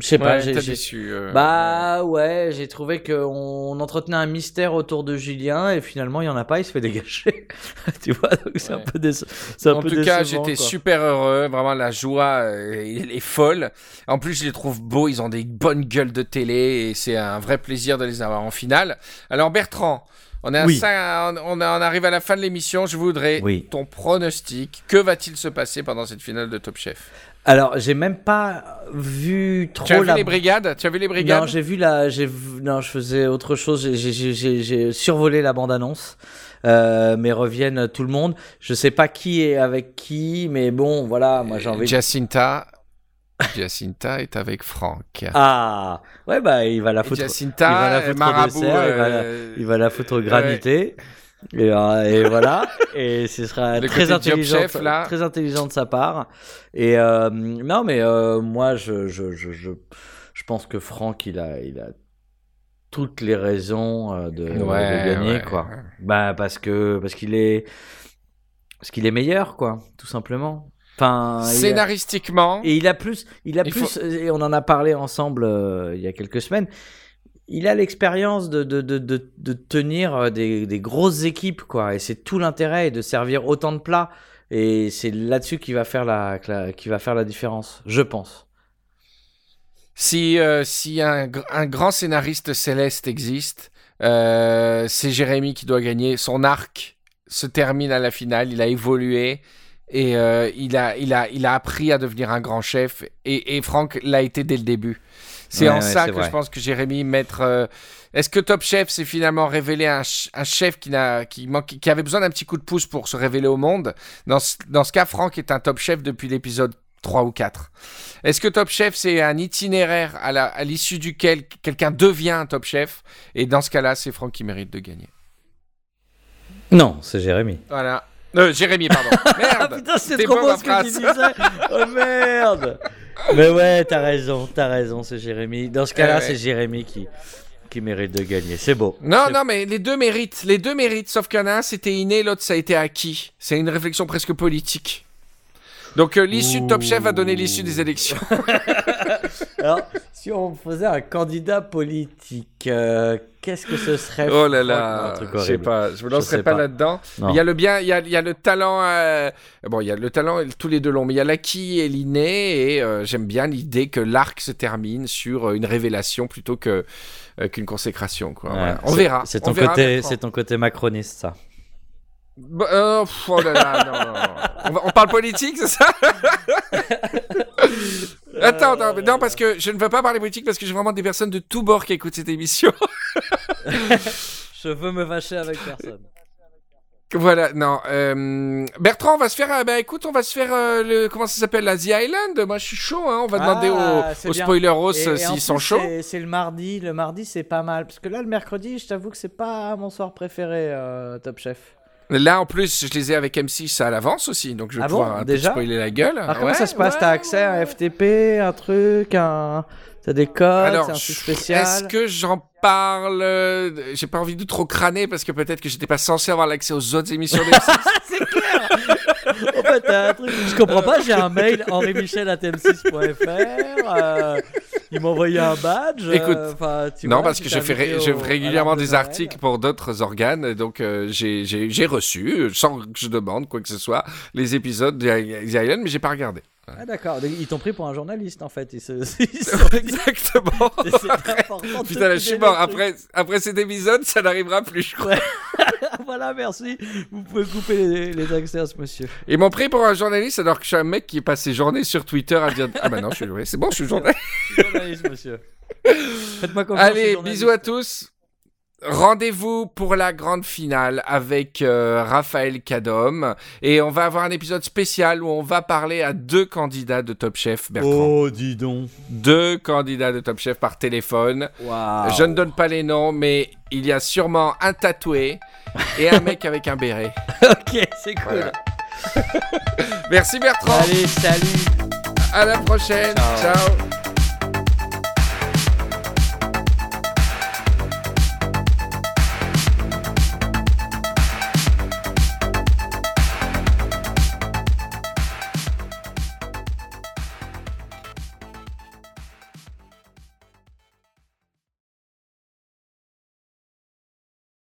Je sais pas, Ouais, j'ai- déçu. euh, Bah ouais, j'ai trouvé qu'on entretenait un mystère autour de Julien et finalement il y en a pas, il se fait dégager. tu vois, donc c'est un peu déce- c'est un En peu tout cas, décevant, j'étais super heureux. Vraiment, la joie euh, est, folle. En plus, je les trouve beaux. Ils ont des bonnes gueules de télé et c'est un vrai plaisir de les avoir en finale. Alors, Bertrand, on, est Oui. on, on arrive à la fin de l'émission. Je voudrais Oui. ton pronostic. Que va-t-il se passer pendant cette finale de Top Chef? Alors, j'ai même pas vu trop Tu as vu la les brigades? Tu as vu les brigades? Non, j'ai vu la j'ai non, je faisais autre chose, j'ai- survolé la bande annonce. Euh, mais reviennent tout le monde. Je sais pas qui est avec qui, mais bon, voilà, moi j'ai envie. Jacinta. Jacinta est avec Franck. Ah, ouais, bah il va la foutre. Jacinta, il va la foutre au marabout. dessert, il va la- euh, Il va la foutre granité. Et, euh, et voilà. Et ce sera Le très intelligent, chef, là. très intelligent de sa part. Et euh, non, mais euh, moi, je, je, je, je, pense que Franck, il a, il a toutes les raisons de, gagner, ouais, quoi. ouais. Bah parce que parce qu'il est parce qu'il est meilleur, quoi, tout simplement. Enfin, il a- Scénaristiquement, et il a plus, il a Il plus, et on en a parlé ensemble il y a quelques semaines. Il a l'expérience de, de, de, de, tenir euh, des, des grosses équipes, quoi. Et c'est tout l'intérêt de servir autant de plats. Et c'est là-dessus qu'il va faire la, qui va faire la différence, je pense. si, euh, si un, un grand scénariste céleste existe, euh, c'est Jérémy qui doit gagner. Son arc se termine à la finale. Il a évolué et il, a, il, a, il a appris à devenir un grand chef. Et, et Franck l'a été dès le début. C'est Ouais, en ouais, ça que vrai. je pense que Jérémy mettre. euh, Est-ce que Top Chef s'est finalement révélé un, ch- un chef qui, avait besoin d'un petit coup de pouce pour se révéler au monde? Dans ce, dans ce cas, Franck est un Top Chef depuis l'épisode 3 ou 4. Est-ce que Top Chef, c'est un itinéraire à, l'issue duquel quelqu'un devient un Top Chef? Et dans ce cas-là, c'est Franck qui mérite de gagner. Non, c'est Jérémy. Voilà. Euh, Jérémy, pardon. Merde putain, c'est trop beau ce que tu disais. Oh merde. Mais ouais, t'as raison, t'as raison, c'est Jérémy. Dans ce cas-là, Ouais, ouais. c'est Jérémy qui, qui mérite de gagner. C'est beau. Non, non, mais les deux méritent. Les deux méritent, sauf en a un, c'était inné, l'autre, ça a été acquis. C'est une réflexion presque politique. Donc, euh, l'issue de Top Chef va donner l'issue des élections. Alors, si on faisait un candidat politique, euh, qu'est-ce que ce serait Oh là là, je sais pas, je me lancerai pas, pas. là-dedans. Il y a le bien, il y a, il y a le talent. euh, Bon, il y a le talent, tous les deux longs, mais il y a l'acquis et l'inné, et euh, j'aime bien l'idée que l'arc se termine sur une révélation plutôt que qu'une consécration. Quoi. Ouais, Voilà. On verra. C'est on ton, verra, côté, Bertrand. c'est ton côté macroniste, ça. Bah, euh, pff, oh là là, non, non, non. On, va- on parle politique, c'est ça Attends, non, parce que je ne veux pas parler politique parce que j'ai vraiment des personnes de tous bords qui écoutent cette émission. Je veux me fâcher avec personne. Voilà, non. euh, Bertrand, on va se faire. euh, bah écoute, on va se faire euh, le. Comment ça s'appelle La The Island? Moi, je suis chaud, hein. On va demander Ah, aux, aux spoileros euh, s'ils sont chauds. c'est- le mardi. Le mardi, c'est pas mal. Parce que là, le mercredi, je t'avoue que c'est pas mon soir préféré, euh, Top Chef. Là, en plus, je les ai avec M6 à l'avance aussi, donc je vais Ah bon, pouvoir peu déjà spoiler la gueule. Alors, comment Ouais, ça se passe? Ouais, T'as accès à un. FTP, un truc, un. T'as des codes, Alors, c'est un truc spécial? est-ce que j'en parle euh, J'ai pas envie de trop crâner parce que peut-être que j'étais pas censé avoir l'accès aux autres émissions d'M6. C'est clair En fait, t'as un truc. Je comprends pas, j'ai un mail henri-michel.m6.fr. Euh, il m'a envoyé un badge. Écoute, euh, tu non, vois, parce que je fais, je régulièrement de des Noël. articles pour d'autres organes, donc euh, j'ai- j'ai j'ai reçu, euh, sans que je demande quoi que ce soit, les épisodes de The Island, mais j'ai pas regardé. Ah d'accord, ils t'ont pris pour un journaliste en fait. Ils se... ils sont Exactement. de Putain, là, je suis mort. Après, après cet épisode, ça n'arrivera plus, je crois. voilà, merci. Vous pouvez couper les, les accès à ce monsieur. Ils m'ont pris pour un journaliste alors que je suis un mec qui passe ses journées sur Twitter à dire Ah bah non, je suis ouais, c'est bon, je suis journaliste. Journaliste, monsieur. Faites-moi confiance. je suis Allez, journaliste. bisous à tous. Rendez-vous pour la grande finale avec euh, Raphaël Cadom. Et on va avoir un épisode spécial où on va parler à deux candidats de Top Chef, Bertrand. Oh, dis donc. Deux candidats de Top Chef par téléphone. Je ne donne pas les noms, mais il y a sûrement un tatoué et un mec avec un béret. Ok, c'est cool. Voilà. Merci Bertrand. Allez, salut. À la prochaine. Ciao. Ciao.